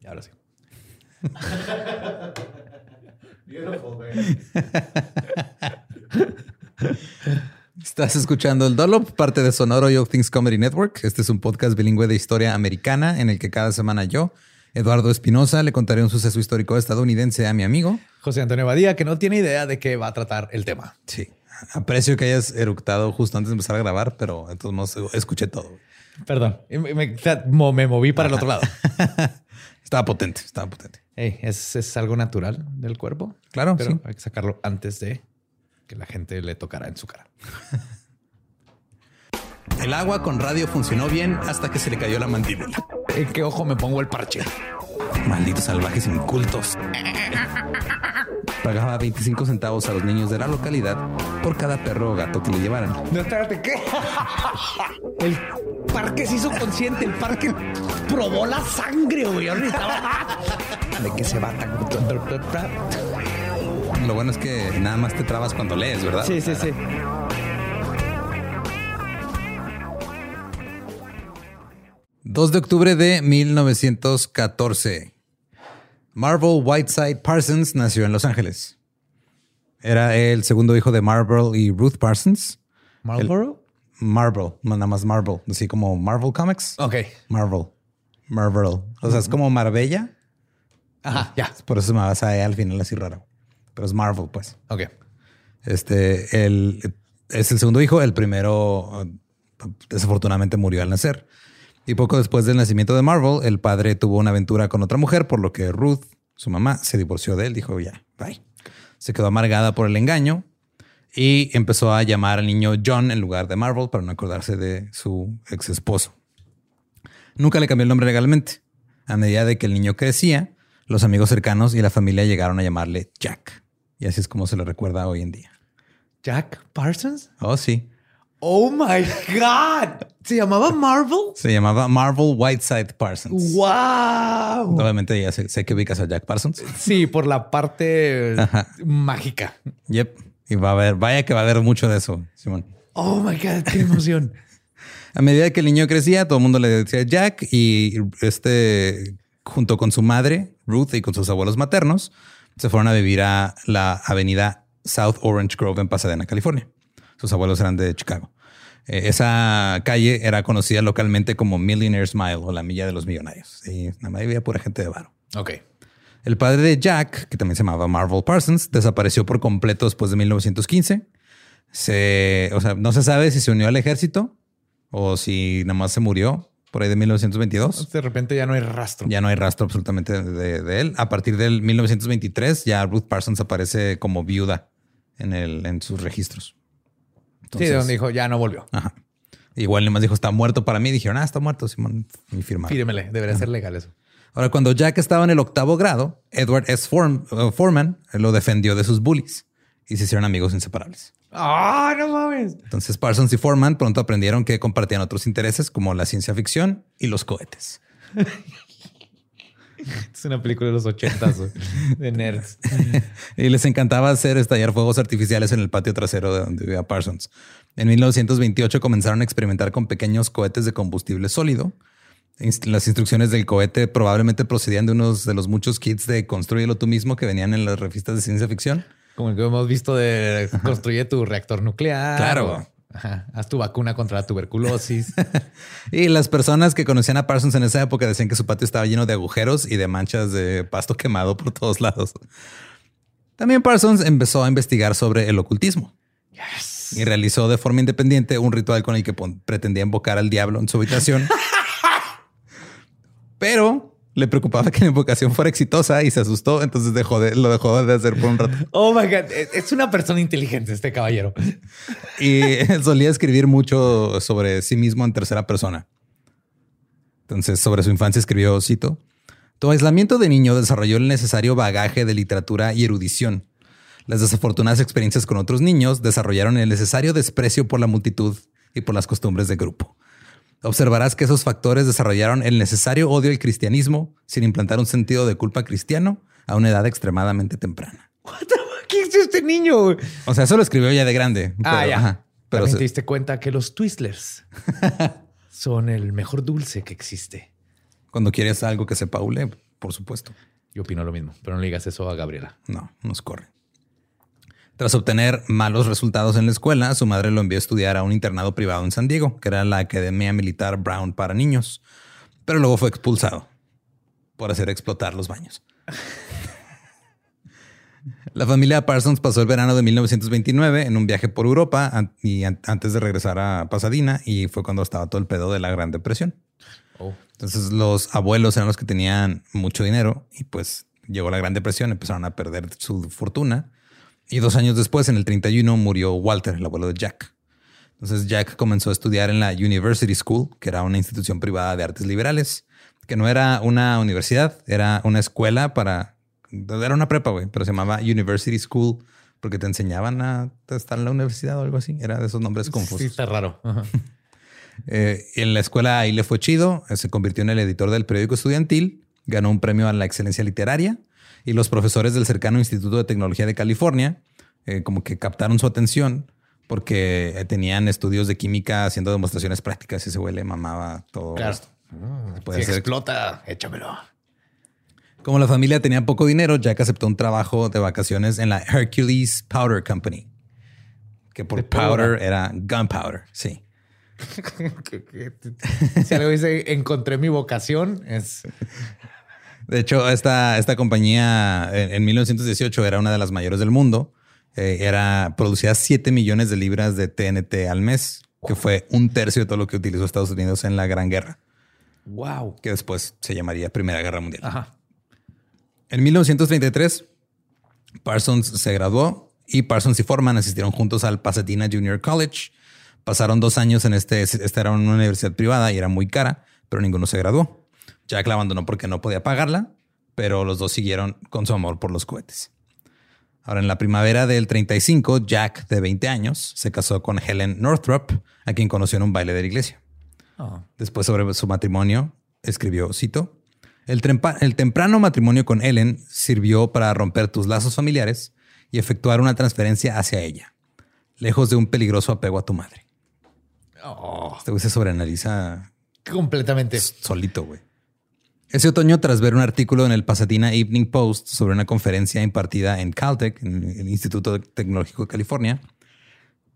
Y ahora sí. beautiful, baby. Estás escuchando el Dollop, parte de Sonoro Yo Things Comedy Network. Este es un podcast bilingüe de historia americana en el que cada semana yo, Eduardo Espinosa, le contaré un suceso histórico estadounidense a mi amigo. José Antonio Badía, que no tiene idea de qué va a tratar el tema. Sí. Aprecio que hayas eructado justo antes de empezar a grabar, pero de todos modos escuché todo. Perdón, me, me- mo- me moví para el otro lado. Estaba potente, estaba potente. Ey, es, es algo natural del cuerpo. Claro, pero sí. hay que sacarlo antes de que la gente le tocara en su cara. El agua con radio funcionó bien hasta que se le cayó la mandíbula. ¿En qué ojo me pongo el parche? Malditos salvajes incultos. Pagaba 25 centavos a los niños de la localidad por cada perro o gato que le llevaran. No, espérate, ¿qué? El parque se hizo consciente, el parque probó la sangre, güey. ¿De qué se va tan? Lo bueno es que nada más te trabas cuando lees, ¿verdad? Sí, sí, sí. ...2 de octubre de 1914. Marvel Whiteside Parsons nació en Los Ángeles. Era el segundo hijo de Marvel y Ruth Parsons. ¿Marlboro? Marvel, nada más Marvel, así como Marvel Comics. Ok. Marvel. Marvel. O sea, es como Marbella. Ajá, ya. Por eso me va a al final así raro. Pero es Marvel, pues. Ok. Este, es el segundo hijo. El primero, eh, desafortunadamente, murió al nacer. Y poco después del nacimiento de Marvel, el padre tuvo una aventura con otra mujer, por lo que Ruth, su mamá, se divorció de él. Dijo, ya, bye. Se quedó amargada por el engaño y empezó a llamar al niño John en lugar de Marvel para no acordarse de su ex esposo. Nunca le cambió el nombre legalmente. A medida de que el niño crecía, los amigos cercanos y la familia llegaron a llamarle Jack. Y así es como se le recuerda hoy en día. ¿Jack Parsons? Oh, sí. Oh my God. ¿Se llamaba Marvel? Se llamaba Marvel Whiteside Parsons. ¡Wow! Obviamente ya sé, sé que ubicas a Jack Parsons. Sí, por la parte Ajá. mágica. Yep. Y va a haber, vaya que va a haber mucho de eso, Simón. Oh my God, qué emoción. A medida que el niño crecía, todo el mundo le decía Jack y este junto con su madre, Ruth, y con sus abuelos maternos, se fueron a vivir a la avenida South Orange Grove en Pasadena, California. Sus abuelos eran de Chicago. Eh, esa calle era conocida localmente como Millionaire's Mile o la milla de los millonarios. Y nada más había pura gente de varo. Ok. El padre de Jack, que también se llamaba Marvel Parsons, desapareció por completo después de 1915. Se, o sea, no se sabe si se unió al ejército o si nada más se murió por ahí de 1922. De repente ya no hay rastro. Ya no hay rastro absolutamente de, de él. A partir del 1923 ya Ruth Parsons aparece como viuda en, el, en sus registros. Sí, de Entonces- donde dijo, ya no volvió. Ajá. Igual nomás dijo, está muerto para mí. Dijeron, ah, está muerto, Simón. Y firmaron. Fírmele, debería ser legal eso. Ahora, cuando Jack estaba en el octavo grado, Edward S. Form- uh, Foreman lo defendió de sus bullies y se hicieron amigos inseparables. ¡Ah, no mames! Entonces, Parsons y Foreman pronto aprendieron que compartían otros intereses como la ciencia ficción y los cohetes. Es una película de los ochentas de nerds. y les encantaba hacer estallar fuegos artificiales en el patio trasero de donde vivía Parsons. En 1928 comenzaron a experimentar con pequeños cohetes de combustible sólido. Las instrucciones del cohete probablemente procedían de unos de los muchos kits de construyelo tú mismo que venían en las revistas de ciencia ficción. Como el que hemos visto de construye tu reactor nuclear. Claro. Ajá, haz tu vacuna contra la tuberculosis. Y las personas que conocían a Parsons en esa época decían que su patio estaba lleno de agujeros y de manchas de pasto quemado por todos lados. También Parsons empezó a investigar sobre el ocultismo. Y realizó de forma independiente un ritual con el que pretendía invocar al diablo en su habitación. Pero le preocupaba que la invocación fuera exitosa y se asustó, entonces dejó de, lo dejó de hacer por un rato. Oh my God. Es es una persona inteligente este caballero. Y él solía escribir mucho sobre sí mismo en tercera persona. Entonces, sobre su infancia escribió, cito, Tu aislamiento de niño desarrolló el necesario bagaje de literatura y erudición. Las desafortunadas experiencias con otros niños desarrollaron el necesario desprecio por la multitud y por las costumbres de grupo. Observarás que esos factores desarrollaron el necesario odio al cristianismo sin implantar un sentido de culpa cristiano a una edad extremadamente temprana. ¿Qué es este niño? O sea, eso lo escribió ya de grande. ah, pero- ya. ajá, pero También se- te diste cuenta que los Twizzlers son el mejor dulce que existe. Cuando quieres algo que sepa hule, por supuesto. Yo opino lo mismo, pero no le digas eso a Gabriela. No, nos corre. Tras obtener malos resultados en la escuela, su madre lo envió a estudiar a un internado privado en San Diego, que era la Academia Militar Brown para niños. Pero luego fue expulsado por hacer explotar los baños. La familia Parsons pasó el verano de 1929 en un viaje por Europa y an- antes de regresar a Pasadena y fue cuando estaba todo el pedo de la Gran Depresión. Oh. Entonces los abuelos eran los que tenían mucho dinero y pues llegó la Gran Depresión, empezaron a perder su fortuna y dos años después, en el 31, murió Walter, el abuelo de Jack. Entonces Jack comenzó a estudiar en la University School, que era una institución privada de artes liberales, que no era una universidad, era una escuela para... Era una prepa, güey, pero se llamaba University School porque te enseñaban a estar en la universidad o algo así. Era de esos nombres confusos. Sí, está raro. Ajá. Eh, en la escuela ahí le fue chido, eh, se convirtió en el editor del periódico estudiantil, ganó un premio a la excelencia literaria y los profesores del cercano Instituto de Tecnología de California eh, como que captaron su atención porque eh, tenían estudios de química haciendo demostraciones prácticas y ese güey le mamaba todo Claro. esto. Puede si ser- explota, échamelo. Como la familia tenía poco dinero, Jack aceptó un trabajo de vacaciones en la Hercules Powder Company, que por De pólvora. powder era gunpowder, sí. si algo dice encontré mi vocación, es De hecho, esta, esta compañía en, en 1918 era una de las mayores del mundo. Eh, era, producía 7 millones de libras de TNT al mes, que fue un tercio de todo lo que utilizó Estados Unidos en la Gran Guerra, wow. que después se llamaría Primera Guerra Mundial. Ajá. En 1933, Parsons se graduó y Parsons y Foreman asistieron juntos al Pasadena Junior College. Pasaron dos años en este, esta era una universidad privada y era muy cara, pero ninguno se graduó. Jack la abandonó porque no podía pagarla, pero los dos siguieron con su amor por los cohetes. Ahora, en la primavera del 35, Jack, de 20 años, se casó con Helen Northrop, a quien conoció en un baile de la iglesia. Oh. Después sobre su matrimonio, escribió, cito, el, temprano matrimonio con Ellen sirvió para romper tus lazos familiares y efectuar una transferencia hacia ella, lejos de un peligroso apego a tu madre. Oh. Este güey se sobreanaliza Completamente. solito, güey. Ese otoño, tras ver un artículo en el Pasadena Evening Post sobre una conferencia impartida en Caltech, en el Instituto Tecnológico de California,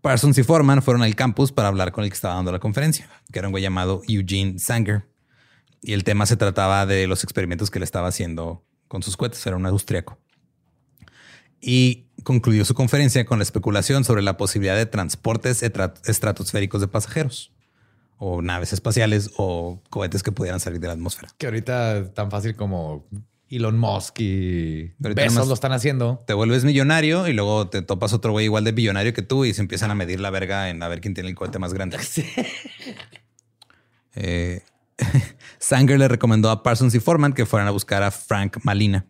Parsons y Foreman fueron al campus para hablar con el que estaba dando la conferencia, que era un güey llamado Eugene Sanger. Y el tema se trataba de los experimentos que le estaba haciendo con sus cohetes. Era un austriaco. Y concluyó su conferencia con la especulación sobre la posibilidad de transportes estratosféricos de pasajeros o naves espaciales o cohetes que pudieran salir de la atmósfera. Que ahorita tan fácil como Elon Musk y Besos lo están haciendo. Te vuelves millonario y luego te topas otro güey igual de billonario que tú y se empiezan a medir la verga en a ver quién tiene el cohete más grande. Eh, Sanger le recomendó a Parsons y Foreman que fueran a buscar a Frank Malina.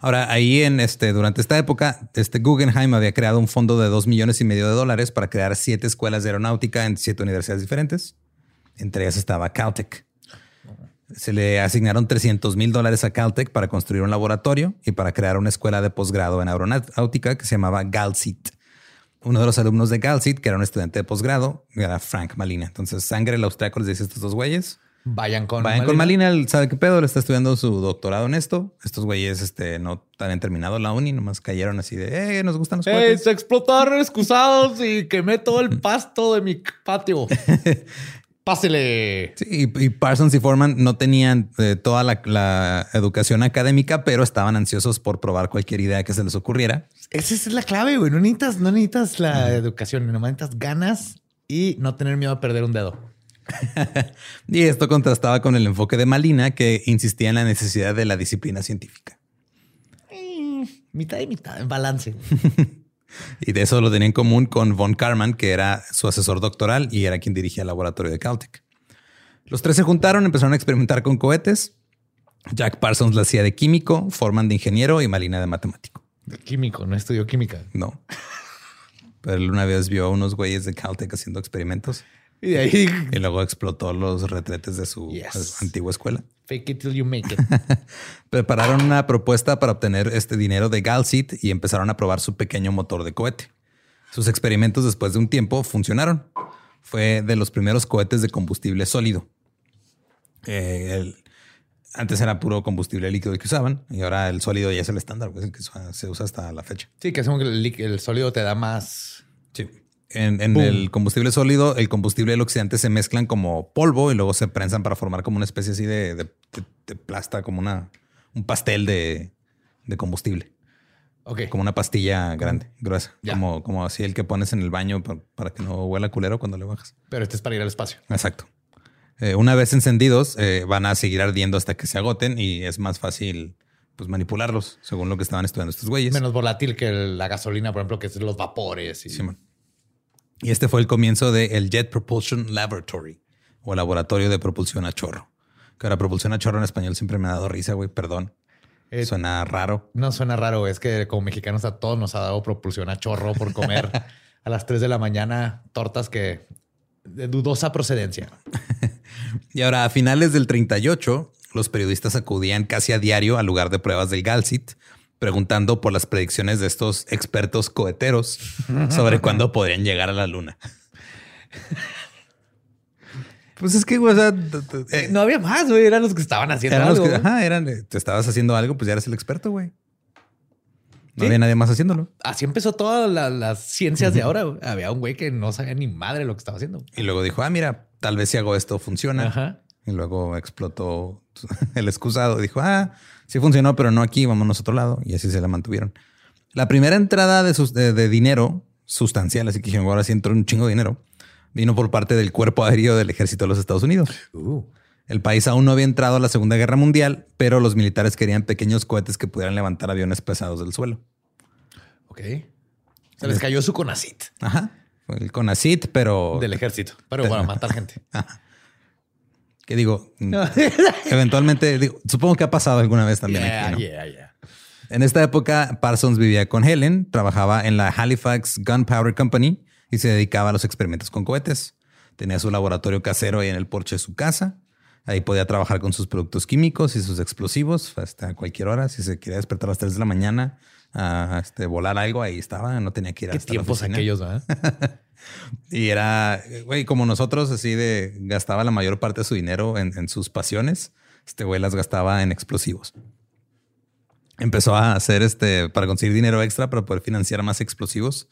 Ahora, ahí en este, durante esta época, este Guggenheim había creado un fondo de dos millones y medio de dólares para crear siete escuelas de aeronáutica en siete universidades diferentes. Entre ellas estaba Caltech. Se le asignaron 300 mil dólares a Caltech para construir un laboratorio y para crear una escuela de posgrado en aeronáutica que se llamaba GALSIT. Uno de los alumnos de GALSIT, que era un estudiante de posgrado, era Frank Malina. Entonces, Sangre, el austriaco, les dice estos dos güeyes, Vayan con Vayan con Malina, él sabe qué pedo, le está estudiando su doctorado en esto. Estos güeyes este, no habían terminado la uni, nomás cayeron así de, eh, nos gustan los ¡Ey, cohetes. se explotaron excusados y quemé todo el pasto de mi patio! Pásele. Sí, y, y Parsons y Foreman no tenían eh, toda la, la educación académica, pero estaban ansiosos por probar cualquier idea que se les ocurriera. Esa es la clave, güey. No necesitas, no necesitas la educación, nomás necesitas ganas y no tener miedo a perder un dedo. Y esto contrastaba con el enfoque de Malina, que insistía en la necesidad de la disciplina científica. Mm, mitad y mitad, en balance. Y de eso lo tenía en común con Von Karman, que era su asesor doctoral y era quien dirigía el laboratorio de Caltech. Los tres se juntaron, empezaron a experimentar con cohetes. Jack Parsons la hacía de químico, Forman de ingeniero y Malina de matemático. Químico, no estudió química. No. Pero él una vez vio a unos güeyes de Caltech haciendo experimentos Y de ahí, y luego explotó los retretes de su Yes. antigua escuela. fake it till you make it. Prepararon una propuesta para obtener este dinero de Galsit y empezaron a probar su pequeño motor de cohete. Sus experimentos después de un tiempo funcionaron. Fue de los primeros cohetes de combustible sólido. Eh, el- antes era puro combustible líquido que usaban y ahora el sólido ya es el estándar, pues, que se- usa hasta la fecha. Sí, que hacemos que el, el sólido te da más. Sí. En, el combustible sólido, el combustible y el oxidante se mezclan como polvo y luego se prensan para formar como una especie así de, de- de- de plasta, como una, un pastel de, combustible, Ok. como una pastilla grande, gruesa, Ya. como, como así el que pones en el baño pa- para, que no huela culero cuando le bajas. Pero este es para ir al espacio. Exacto. Eh, una vez encendidos, eh, van a seguir ardiendo hasta que se agoten y es más fácil pues, manipularlos, según lo que estaban estudiando estos güeyes. Menos volátil que la gasolina, por ejemplo, que es los vapores. Y... Simón. Y este fue el comienzo del Jet Propulsion Laboratory o laboratorio de propulsión a chorro. Que ahora propulsión a chorro en español siempre me ha dado risa, güey. Perdón. Eh, Suena raro. No suena raro, es que como mexicanos a todos nos ha dado propulsión a chorro por comer a las 3 de la mañana tortas que de dudosa procedencia. Y ahora, a finales del 38, los periodistas acudían casi a diario al lugar de pruebas del Galsit, preguntando por las predicciones de estos expertos coheteros sobre cuándo podrían llegar a la luna. Pues es que, o sea, t- eh, No había más, güey. Eran los que estaban haciendo eran los algo. que, ajá, eran, eh, te estabas haciendo algo, pues ya eres el experto, güey. No Sí. había nadie más haciéndolo. Así empezó todas la- las ciencias de ahora. güey. Había un güey que no sabía ni madre lo que estaba haciendo. Y luego dijo, ah, mira, tal vez si hago esto funciona. Ajá. Y luego explotó el excusado. Dijo, ah, sí funcionó, pero no aquí, vámonos a otro lado. Y así se la mantuvieron. La primera entrada de, sus- de- de dinero sustancial, así que dijeron, ahora sí entró un chingo de dinero, vino por parte del cuerpo aéreo del ejército de los Estados Unidos. Uh. El país aún no había entrado a la Segunda Guerra Mundial, pero los militares querían pequeños cohetes que pudieran levantar aviones pesados del suelo. Ok. Se les cayó su conacit Ajá. El CONACIT, pero... del ejército. Pero para matar gente. ¿Qué digo? Mm, Eventualmente, digo, supongo que ha pasado alguna vez también Yeah, aquí, ¿no? yeah, yeah. En esta época, Parsons vivía con Helen, trabajaba en la Halifax Gunpowder Company y se dedicaba a los experimentos con cohetes. Tenía su laboratorio casero ahí en el porche de su casa. Ahí podía trabajar con sus productos químicos y sus explosivos hasta cualquier hora. Si se quería despertar a las 3 de la mañana a este, volar algo, ahí estaba. No tenía que ir Qué hasta la tiempos oficina. aquellos, ¿verdad? Y era, güey, como nosotros, así de gastaba la mayor parte de su dinero en, en sus pasiones. Este güey las gastaba en explosivos. Empezó a hacer este para conseguir dinero extra para poder financiar más explosivos.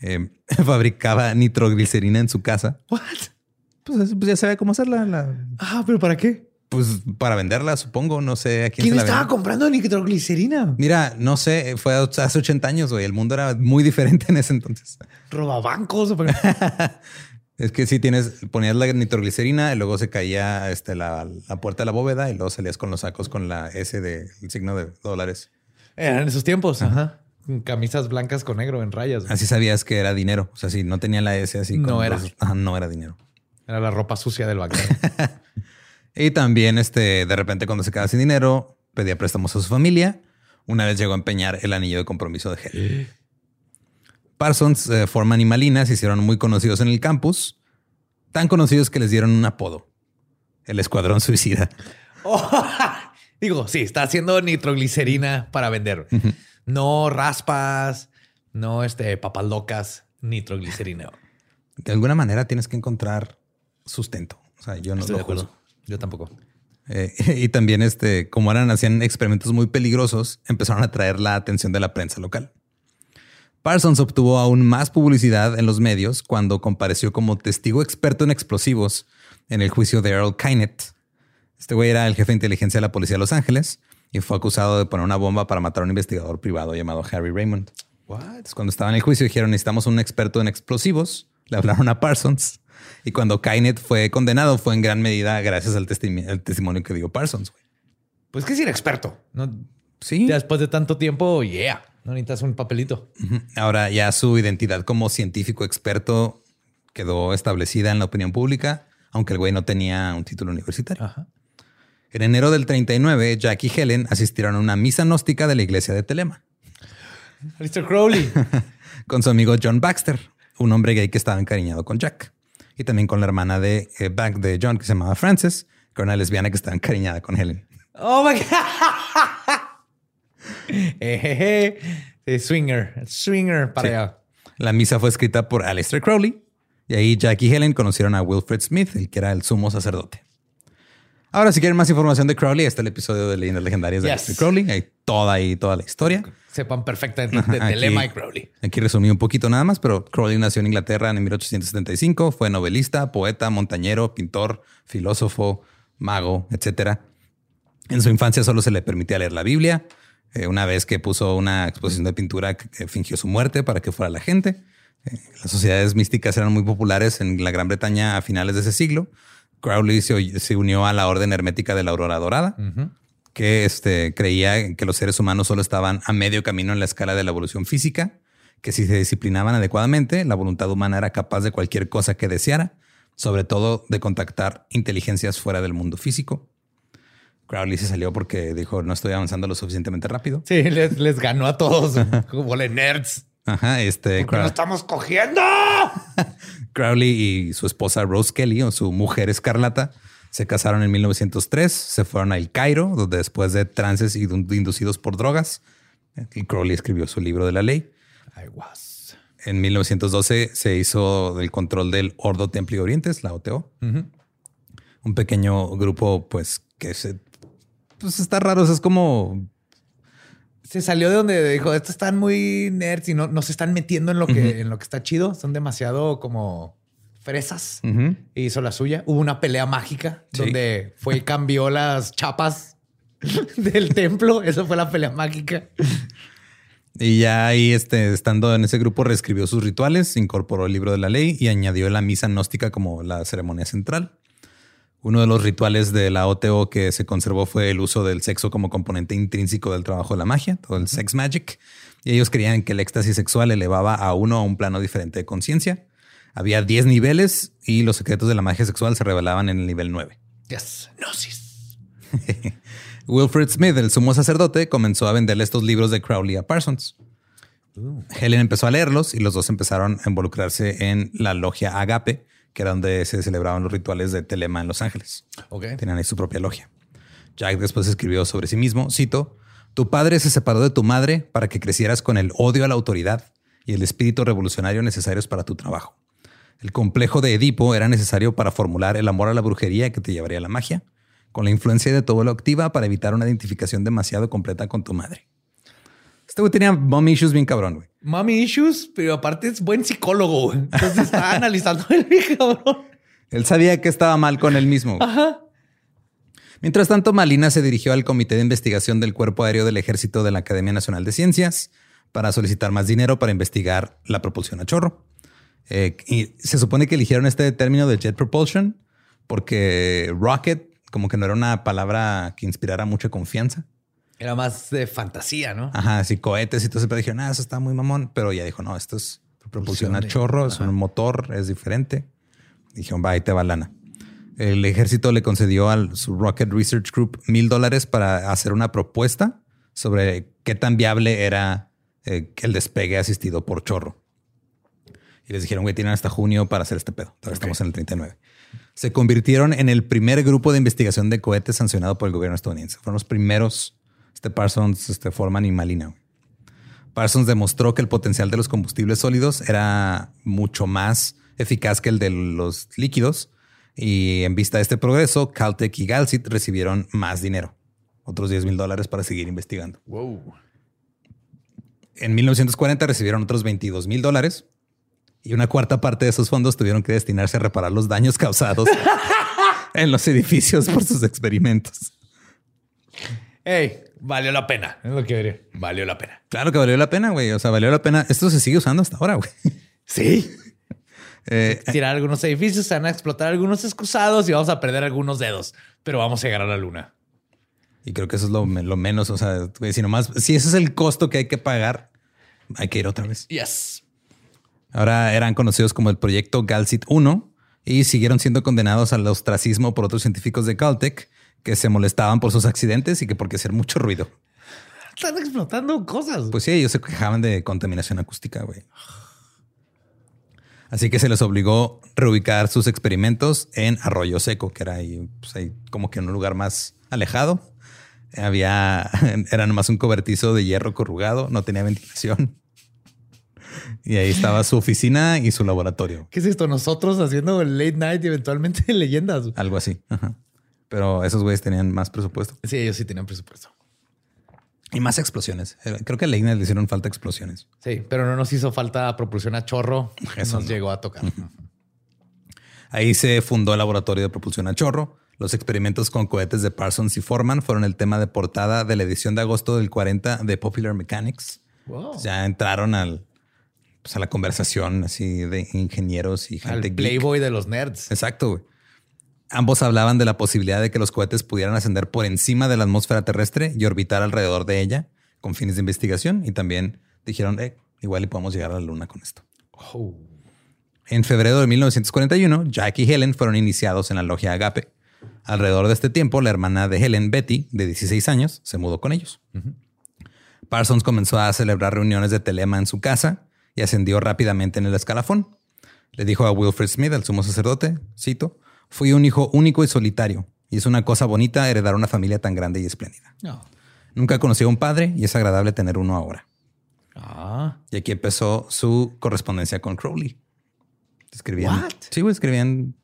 Eh, fabricaba nitroglicerina en su casa. What? Pues, pues ya sabe cómo hacerla. la- Ah, pero ¿para qué? Pues para venderla, supongo. No sé a quién, ¿Quién se la estaba vende. comprando nitroglicerina? Mira, no sé, fue hace 80 años, güey. El mundo era muy diferente en ese entonces. Robabancos. Es que si tienes, ponías la nitroglicerina y luego se caía este, la, la puerta de la bóveda y luego salías con los sacos con la S de el signo de dólares. Eran esos tiempos. Ajá. Camisas blancas con negro en rayas. güey. Así sabías que era dinero. O sea, si no tenía la S así. No con era. los- ajá, no era dinero. Era la ropa sucia del banquero. Y también, este, de repente, cuando se quedaba sin dinero, pedía préstamos a su familia. Una vez llegó a empeñar el anillo de compromiso de Helen. Parsons, eh, Foreman y Malina se hicieron muy conocidos en el campus, tan conocidos que les dieron un apodo: el Escuadrón Suicida. Digo, sí, está haciendo nitroglicerina para vender. No raspas, no este, papas locas, nitroglicerina. De alguna manera tienes que encontrar sustento. O sea, yo no Estoy lo de acuerdo. Yo tampoco. Eh, y también, este, como eran, hacían experimentos muy peligrosos, empezaron a atraer la atención de la prensa local. Parsons obtuvo aún más publicidad en los medios cuando compareció como testigo experto en explosivos en el juicio de Earl Kynett. Este güey era el jefe de inteligencia de la policía de Los Ángeles y fue acusado de poner una bomba para matar a un investigador privado llamado Harry Raymond. Entonces, cuando estaba en el juicio dijeron necesitamos un experto en explosivos. Le hablaron a Parsons y cuando Kynett fue condenado fue en gran medida gracias al, testimi- al testimonio que dio Parsons. güey. Pues que sí era experto. No, Sí. después de tanto tiempo, yeah. No necesitas un papelito. Ahora ya su identidad como científico experto quedó establecida en la opinión pública, aunque el güey no tenía un título universitario. Ajá. En enero del 39, Jack y Helen asistieron a una misa gnóstica de la iglesia de Telema Mr. Crowley. con su amigo John Baxter, un hombre gay que estaba encariñado con Jack, y también con la hermana de, eh, Back de John que se llamaba Frances, que era una lesbiana que estaba encariñada con Helen. oh my God. Sí, swinger. Swinger para Sí. allá. La misa fue escrita por Aleister Crowley y ahí Jack y Helen conocieron a Wilfred Smith, el que era el sumo sacerdote. Ahora, si quieren más información de Crowley, está el episodio de Leyendas Legendarias de Crowley. Hay toda ahí, toda la historia. Sepan perfectamente de Telema y Crowley. Aquí resumí un poquito nada más, pero Crowley nació en Inglaterra en 1875. Fue novelista, poeta, montañero, pintor, filósofo, mago, etcétera. En su infancia solo se le permitía leer la Biblia. Eh, una vez que puso una exposición de pintura que, que fingió su muerte para que fuera la gente. Eh, las sociedades místicas eran muy populares en la Gran Bretaña a finales de ese siglo. Crowley se, se unió a la Orden Hermética de la Aurora Dorada que este, creía que los seres humanos solo estaban a medio camino en la escala de la evolución física, que si se disciplinaban adecuadamente, la voluntad humana era capaz de cualquier cosa que deseara, sobre todo de contactar inteligencias fuera del mundo físico. Crowley se salió porque dijo, no estoy avanzando lo suficientemente rápido. Sí, les, les ganó a todos. Como le nerds. Ajá, este ¿Por qué no Crow- estamos cogiendo? Crowley y su esposa Rose Kelly o su mujer Escarlata se casaron en 1903, se fueron a El Cairo, donde después de trances indu- inducidos por drogas, y Crowley escribió su libro de la ley. I was. En 1912 se hizo el control del Ordo Templi Orientes, la OTO. Un pequeño grupo, pues, que se... Pues está raro, o sea, es como... Se salió de donde dijo, estos están muy nerds y no, no se están metiendo en lo que, en lo que está chido. Son demasiado como fresas. Ujú. Y hizo la suya. Hubo una pelea mágica Sí. donde fue y cambió las chapas del templo. Eso fue la pelea mágica. Y ya ahí, este, estando en ese grupo, reescribió sus rituales, incorporó el libro de la ley y añadió la misa gnóstica como la ceremonia central. Uno de los rituales de la OTO que se conservó fue el uso del sexo como componente intrínseco del trabajo de la magia, todo el sex magic. Y ellos creían que el éxtasis sexual elevaba a uno a un plano diferente de conciencia. Había 10 niveles y los secretos de la magia sexual se revelaban en el nivel 9. Yes. Gnosis. Wilfred Smith, el sumo sacerdote, comenzó a venderle estos libros de Crowley a Parsons. Helen empezó a leerlos y los dos empezaron a involucrarse en la logia Agape, que era donde se celebraban los rituales de Telema en Los Ángeles. Tenían ahí su propia logia. Jack después escribió sobre sí mismo, cito, Tu padre se separó de tu madre para que crecieras con el odio a la autoridad y el espíritu revolucionario necesarios para tu trabajo. El complejo de Edipo era necesario para formular el amor a la brujería que te llevaría a la magia. con la influencia de tu abuelo activa para evitar una identificación demasiado completa con tu madre. Este güey tenía mommy issues bien cabrón, güey. Mommy issues, pero aparte es buen psicólogo. güey. Entonces está analizando el cabrón. Él sabía que estaba mal con él mismo. güey. Ajá. Mientras tanto, Malina se dirigió al Comité de Investigación del Cuerpo Aéreo del Ejército de la Academia Nacional de Ciencias para solicitar más dinero para investigar la propulsión a chorro. Eh, y se supone que eligieron este término de jet propulsion porque rocket como que no era una palabra que inspirara mucha confianza. Era más de fantasía, ¿no? Ajá, así cohetes y todo eso, pero dijeron, ah, eso está muy mamón. Pero ya dijo, no, esto es propulsión a chorro, es un motor, es diferente. Dijeron, va, ahí te va lana. El ejército le concedió al su Rocket Research Group mil dólares para hacer una propuesta sobre qué tan viable era eh, el despegue asistido por chorro. Y les dijeron, güey, tienen hasta junio para hacer este pedo. Ahora estamos en el 39. Se convirtieron en el primer grupo de investigación de cohetes sancionado por el gobierno estadounidense. Fueron los primeros, este Parsons, este Forman y Malina. güey. Parsons demostró que el potencial de los combustibles sólidos era mucho más eficaz que el de los líquidos. Y en vista de este progreso, Caltech y Galsit recibieron más dinero, otros 10 mil dólares para seguir investigando. Wow. En 1940 recibieron otros 22 mil dólares y una cuarta parte de esos fondos tuvieron que destinarse a reparar los daños causados en los edificios por sus experimentos. Hey, valió la pena. Es lo que diría. Valió la pena. Claro que valió la pena, güey. O sea, valió la pena. Esto se sigue usando hasta ahora, güey. Sí. Eh, Tirar algunos edificios, se van a explotar algunos excusados y vamos a perder algunos dedos, pero vamos a llegar a la luna. y creo que eso es lo, me- lo menos. O sea, güey, si nomás, si ese es el costo que hay que pagar, hay que ir otra vez. Yes. Ahora eran conocidos como el proyecto Galsit 1 y siguieron siendo condenados al ostracismo por otros científicos de Caltech que se molestaban por sus accidentes y que porque hacer mucho ruido. Están explotando cosas. Pues sí, ellos se quejaban de contaminación acústica, güey. Así que se les obligó a reubicar sus experimentos en Arroyo Seco, que era ahí, pues ahí como que en un lugar más alejado. Había, era nomás un cobertizo de hierro corrugado, no tenía ventilación. Y ahí estaba su oficina y su laboratorio, ¿Qué es esto? Nosotros haciendo el late night y eventualmente leyendas. algo así. Ajá. Pero esos güeyes tenían más presupuesto Sí, ellos sí tenían presupuesto. y más explosiones. Eh, Creo que a Leigner le hicieron falta explosiones. Sí, pero no nos hizo falta propulsión a chorro. Eso nos no. llegó a tocar. Ahí se fundó el laboratorio de propulsión a chorro. Los experimentos con cohetes de Parsons y Foreman fueron el tema de portada de la edición de agosto del 40 de Popular Mechanics. Wow. Ya entraron al, pues, a la conversación así de ingenieros y gente Al geek. Playboy de los nerds. Exacto. güey. Ambos hablaban de la posibilidad de que los cohetes pudieran ascender por encima de la atmósfera terrestre y orbitar alrededor de ella con fines de investigación. Y también dijeron, eh, igual y podemos llegar a la luna con esto. Oh. En febrero de 1941, Jack y Helen fueron iniciados en la logia Agape. Alrededor de este tiempo, la hermana de Helen, Betty, de 16 años, se mudó con ellos. Parsons comenzó a celebrar reuniones de telema en su casa y ascendió rápidamente en el escalafón. Le dijo a Wilfred Smith, al sumo sacerdote, cito, fui un hijo único y solitario, y es una cosa bonita heredar una familia tan grande y espléndida. No. Nunca conocí a un padre y es agradable tener uno ahora. Ah. Y aquí empezó su correspondencia con Crowley. Escribían. What? Sí, escribían.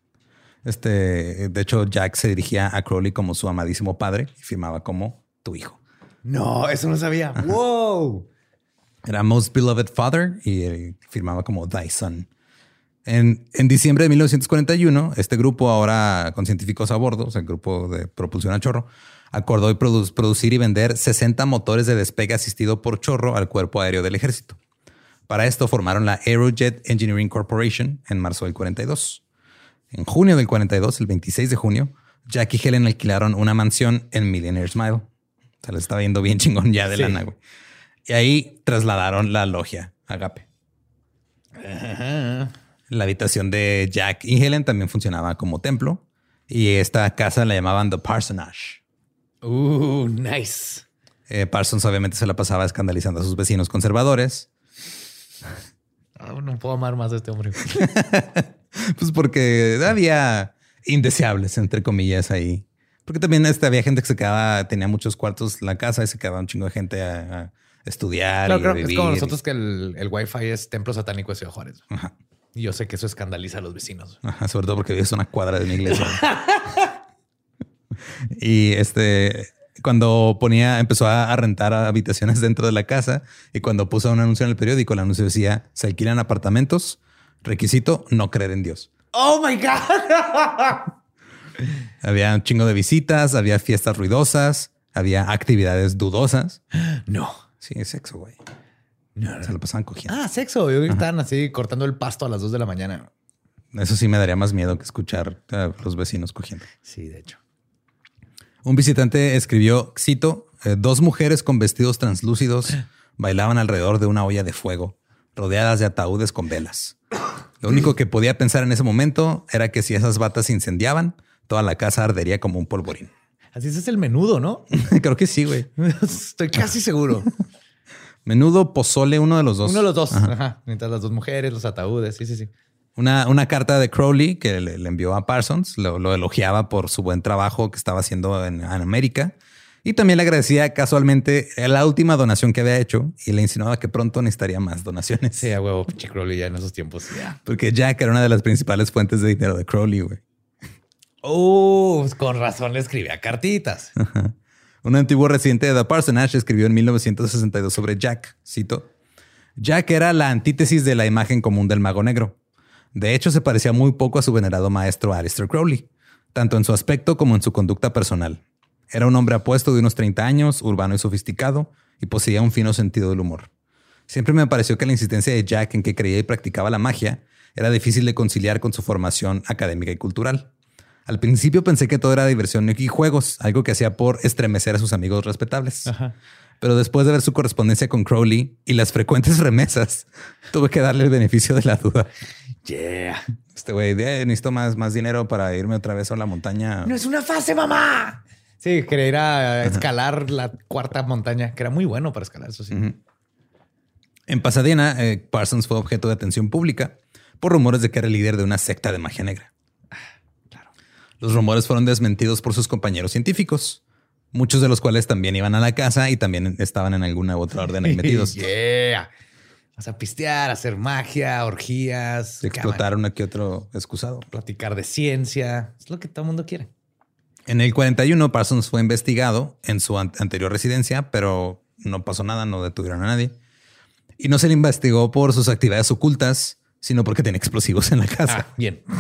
Este, de hecho, Jack se dirigía a Crowley como su amadísimo padre y firmaba como tu hijo. No, eso no sabía. Wow. Era Most Beloved Father y eh, firmaba como Thy Son. En, en diciembre de 1941, este grupo, ahora con científicos a bordo, o sea, el grupo de propulsión a chorro, acordó produ- producir y vender 60 motores de despegue asistido por chorro al cuerpo aéreo del ejército. Para esto formaron la Aerojet Engineering Corporation en marzo del 42. En junio del 42, el 26 de junio, Jack y Helen alquilaron una mansión en Millionaire's Mile. O sea, les estaba yendo bien chingón ya de Sí. lana, güey. Y ahí trasladaron la logia Agape. La habitación de Jack y Helen también funcionaba como templo. Y esta casa la llamaban The Parsonage. Uh, nice. Eh, Parsons obviamente se la pasaba escandalizando a sus vecinos conservadores. Ah, no puedo amar más a este hombre. Pues porque había indeseables, entre comillas, ahí. Porque también este, había gente que se quedaba, tenía muchos cuartos en la casa y se quedaba un chingo de gente a, a estudiar. Claro, y a creo que es como nosotros que el, el Wi-Fi es templo satánico de Ciudad Juárez. Ajá. Y yo sé que eso escandaliza a los vecinos. Ajá, sobre todo porque vives una cuadra de una iglesia. Y este, cuando ponía, empezó a, a rentar habitaciones dentro de la casa y cuando puso un anuncio en el periódico, el anuncio decía, se alquilan apartamentos, requisito, no creer en Dios. Oh my God. Había un chingo de visitas, había fiestas ruidosas, había actividades dudosas. No. Sí, es sexo, güey. Se lo pasaban cogiendo. Ah, sexo. Yo creo que estaban así cortando el pasto a las 2 de la mañana. Eso sí me daría más miedo que escuchar a los vecinos cogiendo. Sí, de hecho. Un visitante escribió, cito, "Eh, dos mujeres con vestidos translúcidos bailaban alrededor de una olla de fuego, rodeadas de ataúdes con velas. Lo único que podía pensar en ese momento era que si esas batas se incendiaban, toda la casa ardería como un polvorín. Así es el menudo, ¿no? Creo que sí, güey. Estoy casi seguro. Menudo pozole, uno de los dos. Uno de los dos. Ajá. Mientras las dos mujeres, los ataúdes. Sí, sí, sí. Una, una carta de Crowley que le, le envió a Parsons, lo, lo elogiaba por su buen trabajo que estaba haciendo en, en América y también le agradecía casualmente la última donación que había hecho y le insinuaba que pronto necesitaría más donaciones. Sí, a huevo, pinche Crowley ya en esos tiempos. Ya. Porque Jack era una de las principales fuentes de dinero de Crowley, güey. Oh, con razón le escribía cartitas. Un antiguo residente de The Parsonage escribió en 1962 sobre Jack, cito, Jack era la antítesis de la imagen común del mago negro. De hecho, se parecía muy poco a su venerado maestro Aleister Crowley, tanto en su aspecto como en su conducta personal. Era un hombre apuesto de unos 30 años, urbano y sofisticado, y poseía un fino sentido del humor. Siempre me pareció que la insistencia de Jack en que creía y practicaba la magia era difícil de conciliar con su formación académica y cultural. Al principio pensé que todo era diversión y juegos, algo que hacía por estremecer a sus amigos respetables. Pero después de ver su correspondencia con Crowley y las frecuentes remesas, tuve que darle el beneficio de la duda. Yeah. Este güey, "Eh, necesito más, más dinero para irme otra vez a la montaña. No es una fase, mamá. Sí, quería ir a escalar la cuarta montaña, que era muy bueno para escalar, eso sí. En Pasadena, eh, Parsons fue objeto de atención pública por rumores de que era el líder de una secta de magia negra. Los rumores fueron desmentidos por sus compañeros científicos, muchos de los cuales también iban a la casa y también estaban en alguna otra orden ahí metidos. yeah. Vas a pistear, hacer magia, orgías, Explotar uno que otro excusado. platicar de ciencia. Es lo que todo el mundo quiere. En el 41, Parsons fue investigado en su an- anterior residencia, pero no pasó nada, no detuvieron a nadie. Y no se le investigó por sus actividades ocultas, sino porque tenía explosivos en la casa. Ah, bien.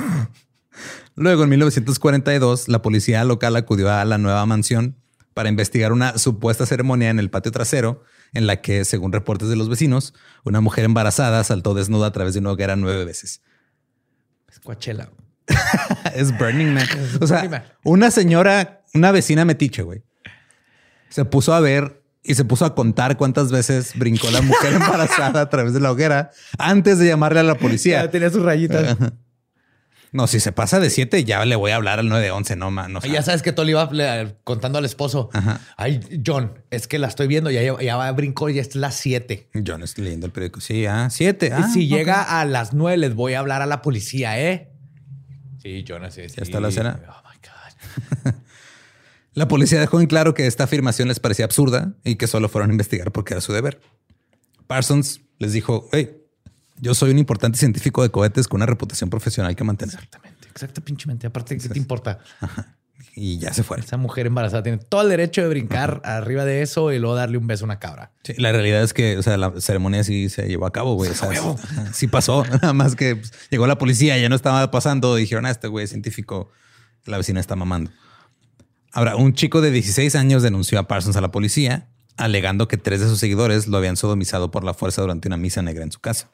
Luego, en 1942, la policía local acudió a la nueva mansión para investigar una supuesta ceremonia en el patio trasero, en la que, según reportes de los vecinos, una mujer embarazada saltó desnuda a través de una hoguera nueve veces. Es Coachella. es Burning Man. O sea, una señora, una vecina metiche, güey, se puso a ver y se puso a contar cuántas veces brincó la mujer embarazada a través de la hoguera antes de llamarle a la policía. tenía sus rayitas. No, si se pasa de siete, ya le voy a hablar al 911, no, man. No, Ya sabes que va le- contando al esposo. Ajá. Ay, John, es que la estoy viendo. Ya, ya va, brincó y es las siete. Yo no estoy leyendo el periódico. Sí, ah, siete. Y Ah, si ok. llega a las nueve, les voy a hablar a la policía, ¿eh? Sí, John, así es. Ya está la cena. Oh my God. La policía dejó en claro que esta afirmación les parecía absurda y que solo fueron a investigar porque era su deber. Parsons les dijo, hey, yo soy un importante científico de cohetes con una reputación profesional que mantener. Exactamente, exacto, pinchemente. Aparte, ¿qué te importa? Y ya se fueron. Esa mujer embarazada tiene todo el derecho de brincar arriba de eso y luego darle un beso a una cabra. Sí, la realidad es que o sea, la ceremonia sí se llevó a cabo, güey. O sea, sí pasó. Nada más que pues, llegó la policía, ya no estaba pasando. Dijeron, ah, este güey científico. La vecina está mamando. Ahora, un chico de 16 años denunció a Parsons a la policía, alegando que tres de sus seguidores lo habían sodomizado por la fuerza durante una misa negra en su casa.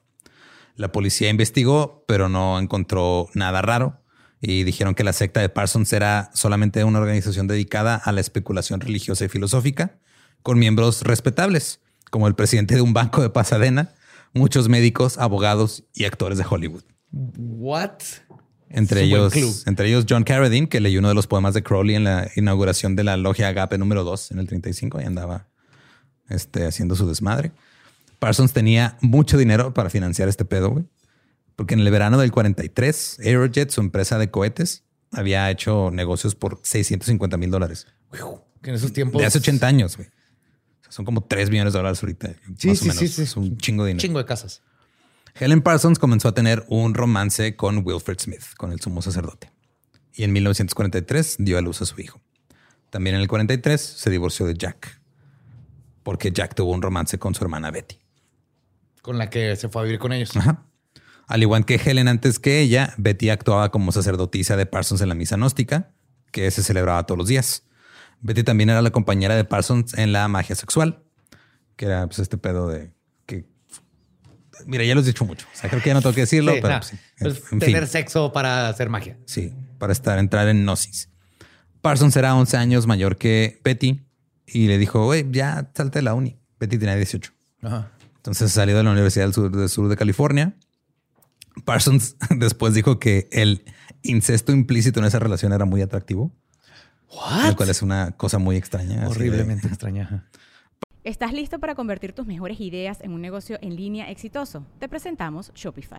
La policía investigó, pero no encontró nada raro y dijeron que la secta de Parsons era solamente una organización dedicada a la especulación religiosa y filosófica, con miembros respetables, como el presidente de un banco de Pasadena, muchos médicos, abogados y actores de Hollywood. What? Entre ellos, entre ellos John Carradine, que leyó uno de los poemas de Crowley en la inauguración de la logia Agape número 2 en el 35 y andaba este, haciendo su desmadre. Parsons tenía mucho dinero para financiar este pedo, güey. Porque en el verano del 43, Aerojet, su empresa de cohetes, había hecho negocios por 650 mil dólares. Que en esos tiempos. De hace 80 años, güey. O sea, son como 3 millones de dólares ahorita. Sí, más o menos. sí, sí. Es un chingo de dinero. Chingo de casas. Helen Parsons comenzó a tener un romance con Wilfred Smith, con el sumo sacerdote. Y en 1943 dio a luz a su hijo. También en el 43 se divorció de Jack, porque Jack tuvo un romance con su hermana Betty. Con la que se fue a vivir con ellos. Ajá. Al igual que Helen antes que ella, Betty actuaba como sacerdotisa de Parsons en la misa gnóstica, que se celebraba todos los días. Betty también era la compañera de Parsons en la magia sexual, que era pues, este pedo de que... Mira, ya lo he dicho mucho. O sea, creo que ya no tengo que decirlo, Sí, pero pues, sí. pues, En fin. tener sexo para hacer magia. Sí, para estar entrar en gnosis. Parsons era 11 años mayor que Betty y le dijo, güey, ya salte de la uni. Betty tenía 18. Ajá. Entonces salió de la Universidad del Sur, del Sur de California. Parsons después dijo que el incesto implícito en esa relación era muy atractivo, lo cual es una cosa muy extraña. de- Horriblemente extraña. ¿Estás listo para convertir tus mejores ideas en un negocio en línea exitoso? Te presentamos Shopify.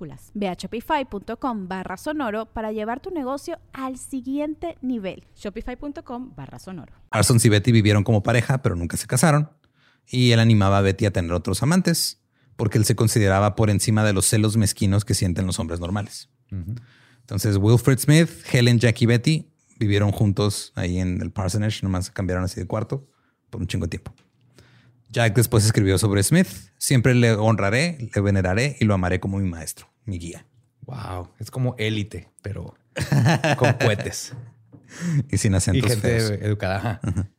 Ve a shopify.com barra sonoro para llevar tu negocio al siguiente nivel. Shopify.com barra sonoro. Parsons y Betty vivieron como pareja, pero nunca se casaron. Y él animaba a Betty a tener otros amantes, porque él se consideraba por encima de los celos mezquinos que sienten los hombres normales. Entonces, Wilfred Smith, Helen, Jack y Betty vivieron juntos ahí en el parsonage, nomás cambiaron así de cuarto por un chingo de tiempo. Jack después escribió sobre Smith, siempre le honraré, le veneraré y lo amaré como mi maestro, mi guía. Wow. Es como élite, pero con cohetes. Y sin y acentos gente feos. educada. Ajá.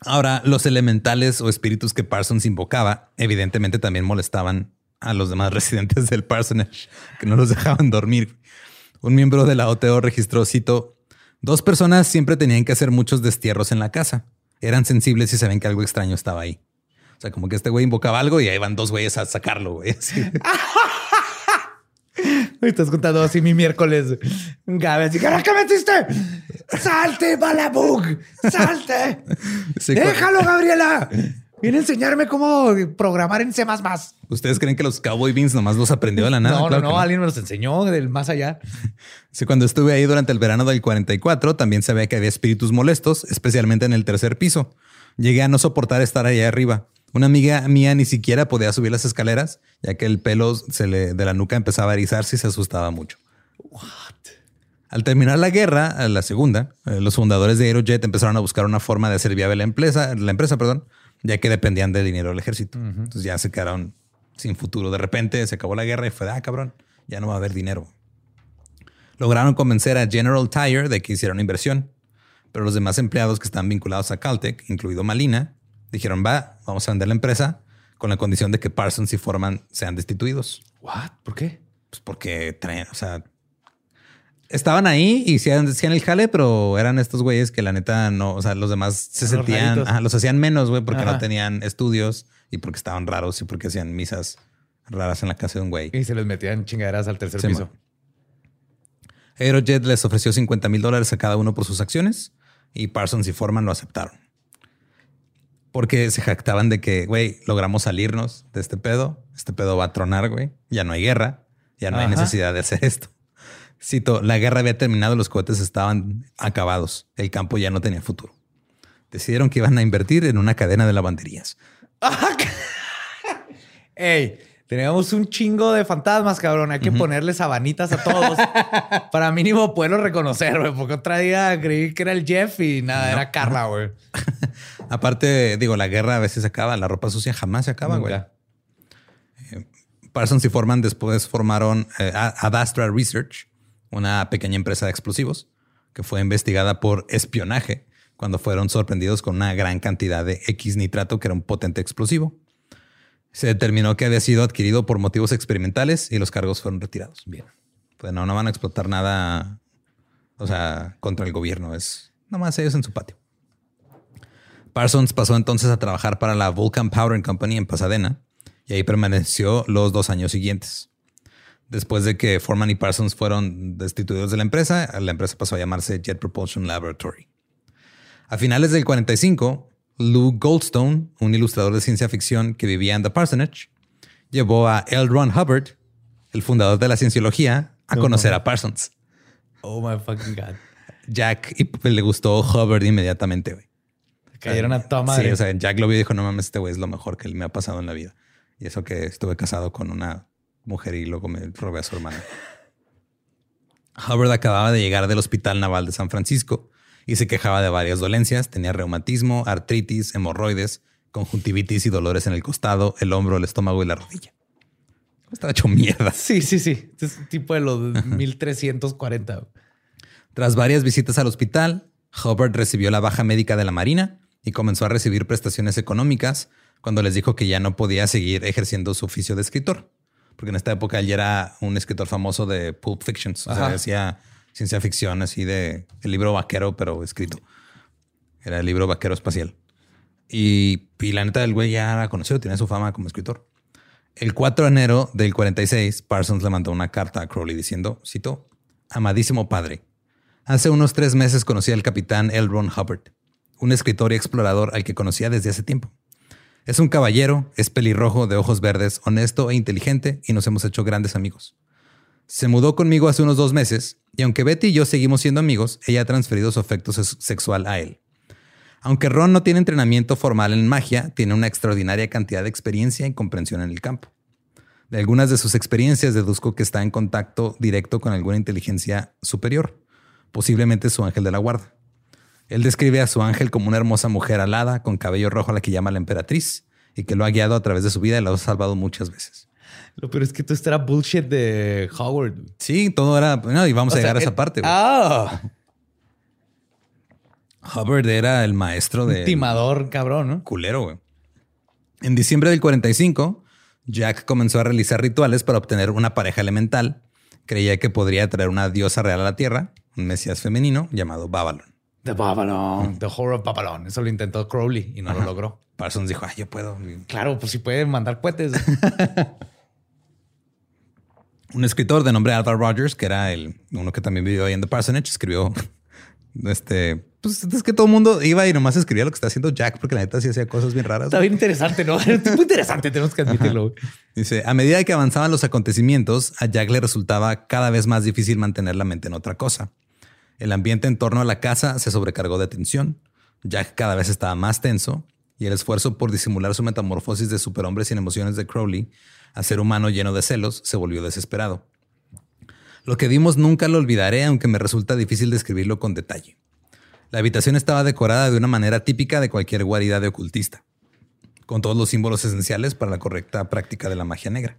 Ahora, los elementales o espíritus que Parsons invocaba, evidentemente también molestaban a los demás residentes del parsonage, que no los dejaban dormir. Un miembro de la OTO registró, cito, dos personas siempre tenían que hacer muchos destierros en la casa. Eran sensibles y sabían que algo extraño estaba ahí. O sea, como que este güey invocaba algo y ahí van dos güeyes a sacarlo, güey. Así. Me estás contando así mi miércoles. Gaby, así, ¿qué metiste? ¡Salte, Balabug! ¡Salte! Sí, ¡Déjalo, Gabriela! Viene a enseñarme cómo programar en C++. ¿Ustedes creen que los Cowboy Beans nomás los aprendió de la nada? no, Claro no, no, alguien me los enseñó del más allá. Sí, cuando estuve ahí durante el verano del 44, también sabía que había espíritus molestos, especialmente en el tercer piso. Llegué a no soportar estar allá arriba. Una amiga mía ni siquiera podía subir las escaleras, ya que el pelo se le, de la nuca empezaba a erizarse y se asustaba mucho. Al terminar la guerra, la segunda, eh, los fundadores de Aerojet empezaron a buscar una forma de hacer viable la empresa, la empresa, perdón, ya que dependían del dinero del ejército. Entonces ya se quedaron sin futuro. De repente se acabó la guerra y fue, ah, cabrón, ya no va a haber dinero. Lograron convencer a General Tire de que hiciera una inversión, pero los demás empleados que están vinculados a Caltech, incluido Malina, dijeron, va, vamos a vender la empresa con la condición de que Parsons y Foreman sean destituidos. What? ¿Por qué? Pues porque traen, o sea, estaban ahí y hacían, hacían el jale, pero eran estos güeyes que la neta no, o sea, los demás se Los sentían, raritos. ajá, los hacían menos, güey, porque no tenían estudios y porque estaban raros y porque hacían misas raras en la casa de un güey. Y se les metían chingaderas al tercer Sí, piso. man. Aerojet les ofreció 50 mil dólares a cada uno por sus acciones y Parsons y Foreman lo aceptaron. Porque se jactaban de que, güey, logramos salirnos de este pedo. Este pedo va a tronar, güey. Ya no hay guerra. Ya no hay necesidad de hacer esto. Cito, la guerra había terminado, los cohetes estaban acabados. El campo ya no tenía futuro. Decidieron que iban a invertir en una cadena de lavanderías. Ey, tenemos un chingo de fantasmas, cabrón. Hay que ponerle sabanitas a todos para mínimo poderlo reconocer, güey. Porque otra día creí que era el Jeff y nada, era Carla, güey. Aparte, digo, la guerra a veces se acaba, la ropa sucia jamás se acaba, güey. Nunca. Parsons y Forman después formaron eh, Adastra Research, una pequeña empresa de explosivos que fue investigada por espionaje cuando fueron sorprendidos con una gran cantidad de X nitrato, que era un potente explosivo. Se determinó que había sido adquirido por motivos experimentales y los cargos fueron retirados. Bien. Pues no, no van a explotar nada O sea, contra el gobierno. Es nomás ellos en su patio. Parsons pasó entonces a trabajar para la Vulcan Powder Company en Pasadena y ahí permaneció los dos años siguientes. Después de que Foreman y Parsons fueron destituidos de la empresa, la empresa pasó a llamarse Jet Propulsion Laboratory. A finales del 45, Lou Goldstone, un ilustrador de ciencia ficción que vivía en The Parsonage, llevó a L. Ron Hubbard, el fundador de la cienciología, a conocer a Parsons. Oh my fucking God. Jack y le gustó Hubbard inmediatamente. güey. Cayeron a toda madre. Sí, o sea, Jack lo vio y dijo, no mames, este güey es lo mejor que me ha pasado en la vida. Y eso que estuve casado con una mujer y luego me robé a su hermana. Hubbard acababa de llegar del Hospital Naval de San Francisco y se quejaba de varias dolencias. Tenía reumatismo, artritis, hemorroides, conjuntivitis y dolores en el costado, el hombro, el estómago y la rodilla. Estaba hecho mierda. Sí, sí, sí. Es tipo de los 1340. Tras varias visitas al hospital, Hubbard recibió la baja médica de la Marina y comenzó a recibir prestaciones económicas cuando les dijo que ya no podía seguir ejerciendo su oficio de escritor. Porque en esta época él ya era un escritor famoso de Pulp Fictions. O sea, hacía ciencia ficción así de el libro vaquero, pero escrito. Era el libro vaquero espacial. Y, y la neta, el güey ya era conocido, tenía su fama como escritor. El 4 de enero del 46, Parsons le mandó una carta a Crowley diciendo, cito, Amadísimo padre, hace unos tres meses conocí al capitán L. Ron Hubbard, un escritor y explorador al que conocía desde hace tiempo. Es un caballero, es pelirrojo, de ojos verdes, honesto e inteligente y nos hemos hecho grandes amigos. Se mudó conmigo hace unos dos meses y aunque Betty y yo seguimos siendo amigos, ella ha transferido su afecto sexual a él. Aunque Ron no tiene entrenamiento formal en magia, tiene una extraordinaria cantidad de experiencia y comprensión en el campo. De algunas de sus experiencias deduzco que está en contacto directo con alguna inteligencia superior, posiblemente su ángel de la guarda. Él describe a su ángel como una hermosa mujer alada con cabello rojo a la que llama la emperatriz y que lo ha guiado a través de su vida y lo ha salvado muchas veces. Lo peor es que todo esto era bullshit de Howard. Sí, todo era. No, y vamos O a sea, llegar a esa el- parte. Ah, Hubbard era el maestro de. timador cabrón, ¿no? culero, güey. En diciembre del 45, Jack comenzó a realizar rituales para obtener una pareja elemental. Creía que podría traer una diosa real a la tierra, un mesías femenino llamado Babylon. The Babylon. The Horror of Babylon. Eso lo intentó Crowley y no lo logró. Parsons dijo, ah, yo puedo. Claro, pues si puede mandar cohetes. Un escritor de nombre Alvar Rogers, que era el uno que también vivió ahí en The Parsonage, escribió este. Pues es que todo el mundo iba y nomás escribía lo que está haciendo Jack, porque la neta sí hacía cosas bien raras. Está bien interesante, ¿no? Es muy interesante, tenemos que admitirlo. Dice, a medida que avanzaban los acontecimientos, a Jack le resultaba cada vez más difícil mantener la mente en otra cosa. El ambiente en torno a la casa se sobrecargó de tensión. Jack cada vez estaba más tenso y el esfuerzo por disimular su metamorfosis de superhombre sin emociones de Crowley a ser humano lleno de celos se volvió desesperado. Lo que vimos nunca lo olvidaré, aunque me resulta difícil describirlo con detalle. La habitación estaba decorada de una manera típica de cualquier guarida de ocultista, con todos los símbolos esenciales para la correcta práctica de la magia negra.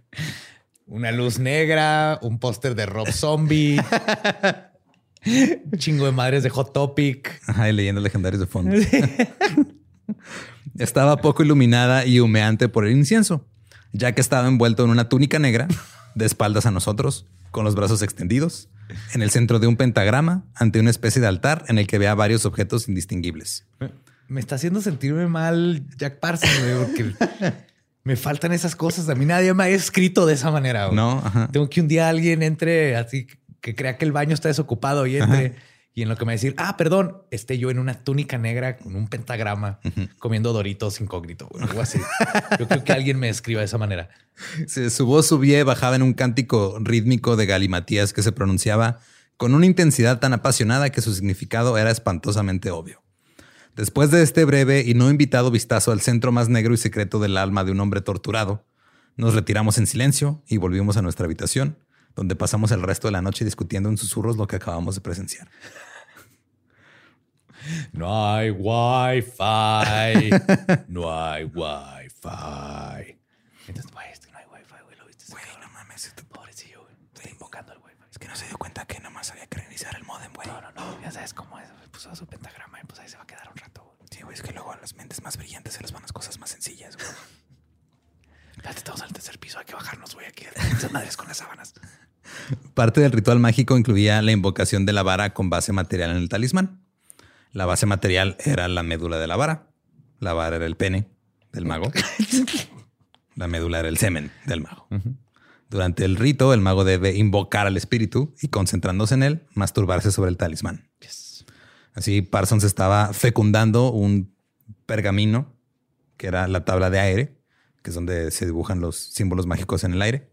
Una luz negra, un póster de Rob Zombie, un chingo de madres de Hot Topic. Ajá, y leyendas legendarias de fondo. estaba poco iluminada y humeante por el incienso, ya que estaba envuelto en una túnica negra, de espaldas a nosotros, con los brazos extendidos, en el centro de un pentagrama, ante una especie de altar en el que veía varios objetos indistinguibles. Me está haciendo sentirme mal Jack Parsons, porque me faltan esas cosas. A mí nadie me ha escrito de esa manera. güey. No, ajá. Tengo que un día alguien entre así que crea que el baño está desocupado y entre y en lo que me va a decir, ah, perdón, esté yo en una túnica negra con un pentagrama comiendo doritos incógnito, güey, algo así. Yo creo que alguien me escriba de esa manera. Se- Su voz subía y bajaba en un cántico rítmico de galimatías que se pronunciaba con una intensidad tan apasionada que su significado era espantosamente obvio. Después de este breve y no invitado vistazo al centro más negro y secreto del alma de un hombre torturado, nos retiramos en silencio y volvimos a nuestra habitación, donde pasamos el resto de la noche discutiendo en susurros lo que acabamos de presenciar. No hay wifi. No hay wifi. Entonces, güey, no hay wifi, güey. ¿Lo viste? Güey, no mames. Pobrecillo, güey. Estoy invocando el wifi. Es que no se dio cuenta que nomás había que reiniciar el modem, güey. No, no, no. Ya sabes cómo es. Puso su pentagrama y pues ahí se va a quedar un rato, güey. Sí, güey, es que luego a las mentes más brillantes se les van las cosas más sencillas, güey. Espérate, estamos al tercer piso. Hay que bajarnos, güey. Aquí. Esas madres con las sábanas. Parte del ritual mágico incluía la invocación de la vara con base material en el talismán. La base material era la médula de la vara. La vara era el pene del mago. la médula era el semen del mago. Durante el rito, el mago debe invocar al espíritu y concentrándose en él, masturbarse sobre el talismán. Así Parsons estaba fecundando un pergamino que era la tabla de aire, que es donde se dibujan los símbolos mágicos en el aire.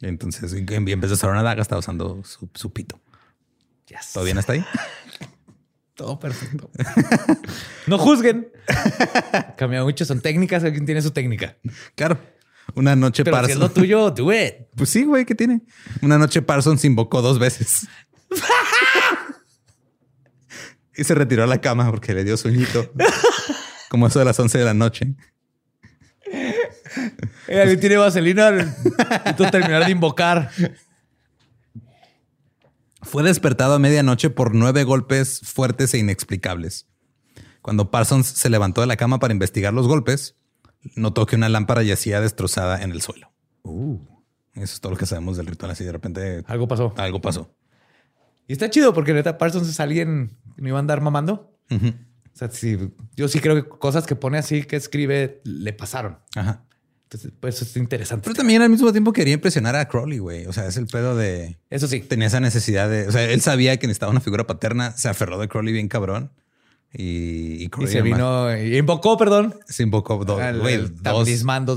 Entonces, en vez de usar una daga, estaba usando su, su pito. ¿Todo bien hasta ahí? Todo perfecto. no juzguen. Cambia mucho, son técnicas, alguien tiene su técnica. Claro. Una noche Pero si Parsons. es lo tuyo, do it. Pues sí, güey, ¿qué tiene? Una noche Parsons invocó dos veces. y se retiró a la cama porque le dio sueñito. Como eso de las 11 de la noche. Eh, alguien tiene vaselina. Necesito terminar de invocar. Fue despertado a medianoche por nueve golpes fuertes e inexplicables. Cuando Parsons se levantó de la cama para investigar los golpes, notó que una lámpara yacía destrozada en el suelo. Eso es todo lo que sabemos del ritual. Así de repente Algo pasó. algo pasó. Y está chido porque neta Parsons es alguien que no iba a andar mamando. Ujú. O sea, sí, yo sí creo que cosas que pone así que escribe le pasaron. Ajá. Entonces, pues eso es interesante. Pero también al mismo tiempo quería impresionar a Crowley, güey. O sea, es el pedo de... Eso sí. Tenía esa necesidad de... O sea, él sabía que necesitaba una figura paterna. Se aferró de Crowley bien cabrón. Y, y Y se vino y invocó, perdón. Se invocó do- al- el dos,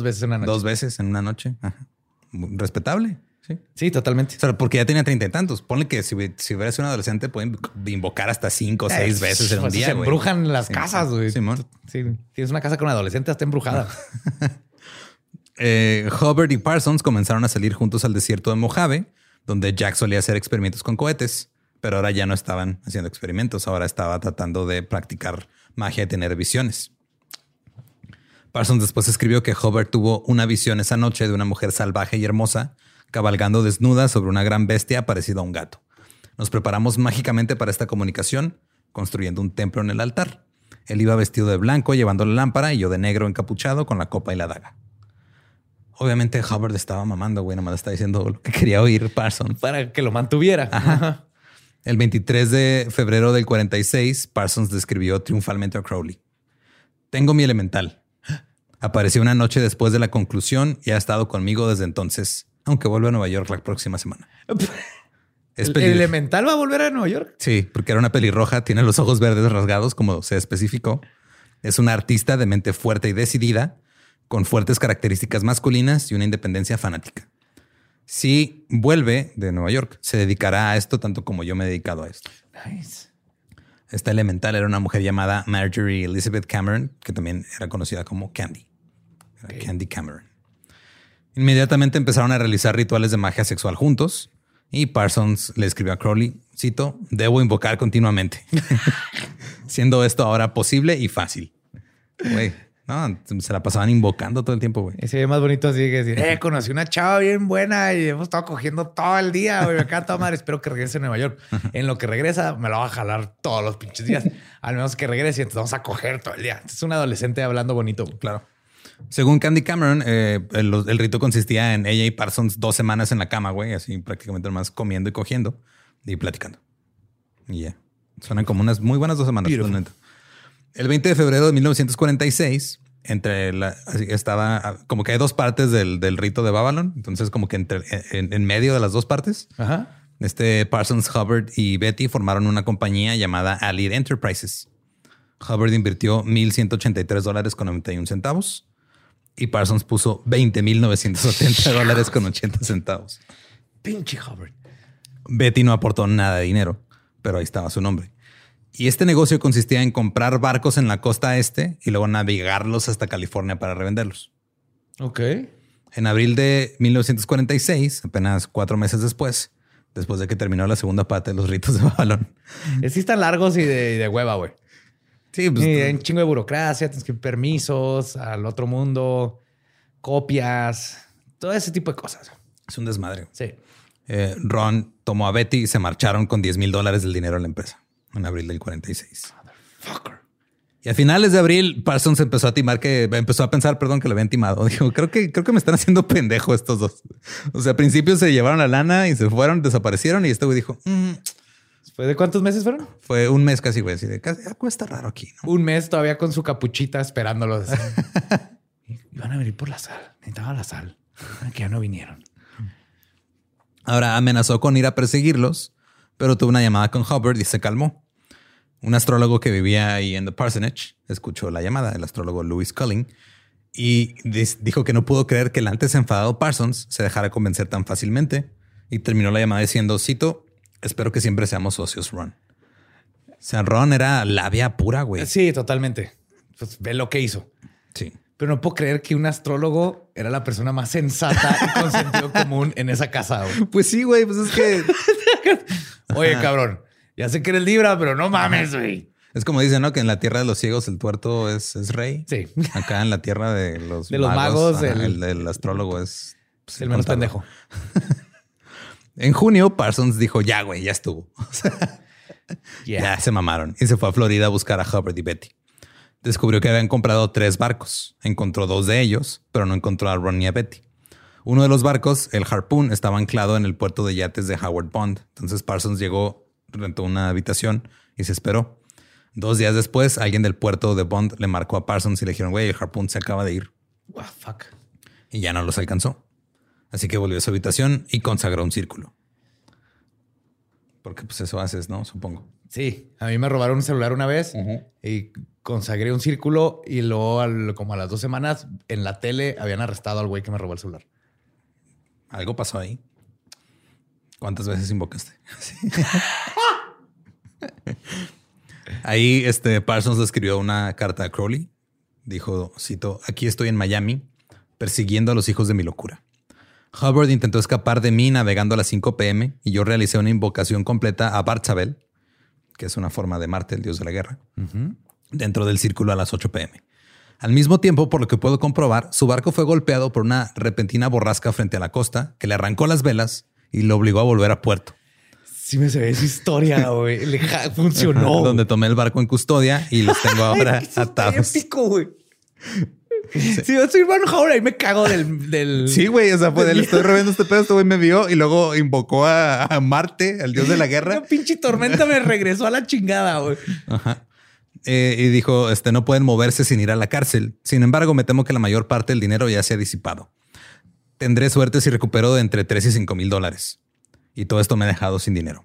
veces en una noche. dos veces en una noche. Ajá. Respetable. Sí. Sí, totalmente. O sea, porque ya tenía treinta y tantos. Ponle que si, si hubiera sido un adolescente, pueden invocar hasta cinco o seis Eh, veces en un pues día. Se embrujan las Sí. casas, güey. Simón. Sí, tienes una casa con adolescente, está embrujada. Eh, Hubbard y Parsons comenzaron a salir juntos al desierto de Mojave, donde Jack solía hacer experimentos con cohetes, pero ahora ya no estaban haciendo experimentos, ahora estaba tratando de practicar magia y tener visiones. Parsons después escribió que Hubbard tuvo una visión esa noche de una mujer salvaje y hermosa, cabalgando desnuda sobre una gran bestia parecida a un gato. Nos preparamos mágicamente para esta comunicación, construyendo un templo en el altar. Él iba vestido de blanco, llevando la lámpara, y yo de negro encapuchado con la copa y la daga. Obviamente Hubbard estaba mamando, güey, nomás estaba diciendo lo que quería oír Parsons. para que lo mantuviera. Ajá. El 23 de febrero del 46, Parsons describió triunfalmente a Crowley. Tengo mi elemental. Apareció una noche después de la conclusión y ha estado conmigo desde entonces, aunque vuelve a Nueva York la próxima semana. Es ¿El elemental va a volver a Nueva York? Sí, porque era una pelirroja, tiene los ojos verdes rasgados, como se especificó. Es una artista de mente fuerte y decidida, con fuertes características masculinas y una independencia fanática. Si vuelve de Nueva York, se dedicará a esto tanto como yo me he dedicado a esto. Nice. Esta elemental era una mujer llamada Marjorie Elizabeth Cameron, que también era conocida como Candy. Era Candy Cameron. Inmediatamente empezaron a realizar rituales de magia sexual juntos y Parsons le escribió a Crowley, cito, debo invocar continuamente, siendo esto ahora posible y fácil. Güey, no, se la pasaban invocando todo el tiempo, güey. Y se ve más bonito así que decir, eh, conocí una chava bien buena y hemos estado cogiendo todo el día, güey. Me encanta madre. Espero que regrese a Nueva York. En lo que regresa, me la va a jalar todos los pinches días. Al menos que regrese y entonces vamos a coger todo el día. Es un adolescente hablando bonito. güey. Claro. Según Candy Cameron, eh, el, el rito consistía en ella y Parsons dos semanas en la cama, güey, así prácticamente nomás comiendo y cogiendo y platicando. Y ya. Suenan como unas muy buenas dos semanas. El 20 de febrero de 1946, entre la, estaba ah, como que hay dos partes del, del rito de Babylon. Entonces, como que entre, en, en medio de las dos partes, Ajá. este Parsons, Hubbard y Betty formaron una compañía llamada Allied Enterprises. Hubbard invirtió 1.183 dólares con 91 centavos y Parsons puso 20.970 dólares con 80 centavos. Pinche Hubbard. Betty no aportó nada de dinero, pero ahí estaba su nombre. Y este negocio consistía en comprar barcos en la costa este y luego navegarlos hasta California para revenderlos. Ok. En abril de 1946, apenas cuatro meses después, después de que terminó la segunda parte de los ritos de Babylon. Eh, Sí están largos y de, y de hueva, güey. Sí, pues, Y hay un chingo de burocracia, tienes que permisos al otro mundo, copias, todo ese tipo de cosas. es un desmadre. Sí. Eh, Ron tomó a Betty y se marcharon con 10 mil dólares del dinero de la empresa en abril del 46. Fucker. Y a finales de abril, Parsons empezó a timar que empezó a pensar, perdón, que lo habían timado. Dijo, creo que creo que me están haciendo pendejo estos dos. O sea, al principio se llevaron la lana y se fueron, desaparecieron y este güey dijo, "Mm, ¿Fue de cuántos meses fueron? fue un mes casi, güey, así de casi algo está raro aquí. ¿no? Un mes todavía con su capuchita esperándolos. Iban a venir por la sal. Necesitaba la sal. Que ya no vinieron. Ahora amenazó con ir a perseguirlos, pero tuvo una llamada con Hubbard y se calmó. Un astrólogo que vivía ahí en The Parsonage escuchó la llamada, el astrólogo Louis Culling, y dijo que no pudo creer que el antes enfadado Parsons se dejara convencer tan fácilmente y terminó la llamada diciendo, cito, espero que siempre seamos socios, Ron. O sea, Ron era labia pura, güey. Sí, totalmente. Pues ve lo que hizo. Sí. Pero no puedo creer que un astrólogo era la persona más sensata y con sentido común en esa casa. güey. Pues sí, güey, pues es que Oye, cabrón, ya sé que eres Libra, pero no mames, güey. es como dicen, ¿no? Que en la tierra de los ciegos el tuerto es, es rey. Sí. Acá en la tierra de los De los magos, ajá, el- el, el astrólogo es pues, El menos pendejo. En junio, Parsons dijo, ya, güey, ya estuvo. Yeah. Ya se mamaron. Y se fue a Florida a buscar a Hubbard y Betty. Descubrió que habían comprado tres barcos. Encontró dos de ellos, pero no encontró a Ron ni a Betty. Uno de los barcos, el Harpoon, estaba anclado en el puerto de yates de Howard Bond. Entonces Parsons llegó, rentó una habitación y se esperó. Dos días después, alguien del puerto de Bond le marcó a Parsons y le dijeron, güey, el Harpoon se acaba de ir. Ah, fuck. Y ya no los alcanzó. Así que volvió a su habitación y consagró un círculo. Porque pues eso haces, ¿no? Supongo. Sí, a mí me robaron un celular una vez y consagré un círculo y luego al- como a las dos semanas en la tele habían arrestado al güey que me robó el celular. Algo pasó ahí. ¿Cuántas veces invocaste? Ahí este Parsons le escribió una carta a Crowley. Dijo, cito, aquí estoy en Miami persiguiendo a los hijos de mi locura. Hubbard intentó escapar de mí navegando a las 5 pm y yo realicé una invocación completa a Bartzabel, que es una forma de Marte, el dios de la guerra, dentro del círculo a las 8 pm. Al mismo tiempo, por lo que puedo comprobar, su barco fue golpeado por una repentina borrasca frente a la costa que le arrancó las velas y lo obligó a volver a puerto, Sí me se ve esa historia, güey. Funcionó. donde tomé el barco en custodia y los tengo ahora atados. épico, güey. Si yo soy Ron Howard, ahí me cago del... del... Sí, güey, o sea, pues le estoy reviendo este pedo, este güey me vio y luego invocó a, a Marte, al dios de la guerra. Una pinche tormenta me regresó a la chingada, güey. Ajá. Eh, y dijo, este, no pueden moverse sin ir a la cárcel. Sin embargo, me temo que la mayor parte del dinero ya se ha disipado. Tendré suerte si recupero de entre 3 y 5 mil dólares. Y todo esto me ha dejado sin dinero.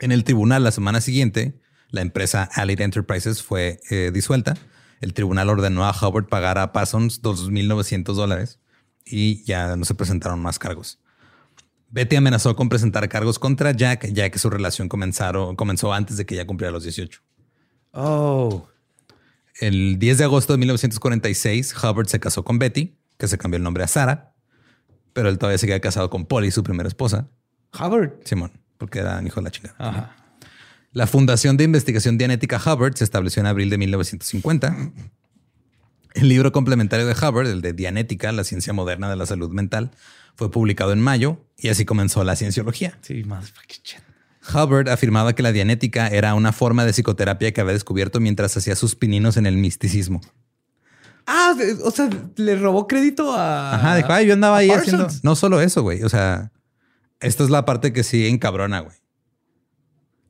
En el tribunal la semana siguiente, la empresa Allied Enterprises fue eh, disuelta. El tribunal ordenó a Howard pagar a Parsons 2.900 dólares y ya no se presentaron más cargos. Betty amenazó con presentar cargos contra Jack, ya que su relación comenzaron, comenzó antes de que ya cumpliera los 18. Oh. El 10 de agosto de 1946, Hubbard se casó con Betty, que se cambió el nombre a Sara, pero él todavía seguía casado con Polly, su primera esposa, Howard. Simón, porque era un hijo de la chingada. Ajá. La Fundación de Investigación Dianética Hubbard se estableció en abril de 1950. El libro complementario de Hubbard, el de Dianética, la ciencia moderna de la salud mental, fue publicado en mayo y así comenzó la cienciología. Sí, más. Hubbard afirmaba que la dianética era una forma de psicoterapia que había descubierto mientras hacía sus pininos en el misticismo. Ah, o sea, le robó crédito a. Ajá, dijo, ay, yo andaba ahí Parsons". haciendo. No solo eso, güey. O sea, esta es la parte que sí encabrona, güey.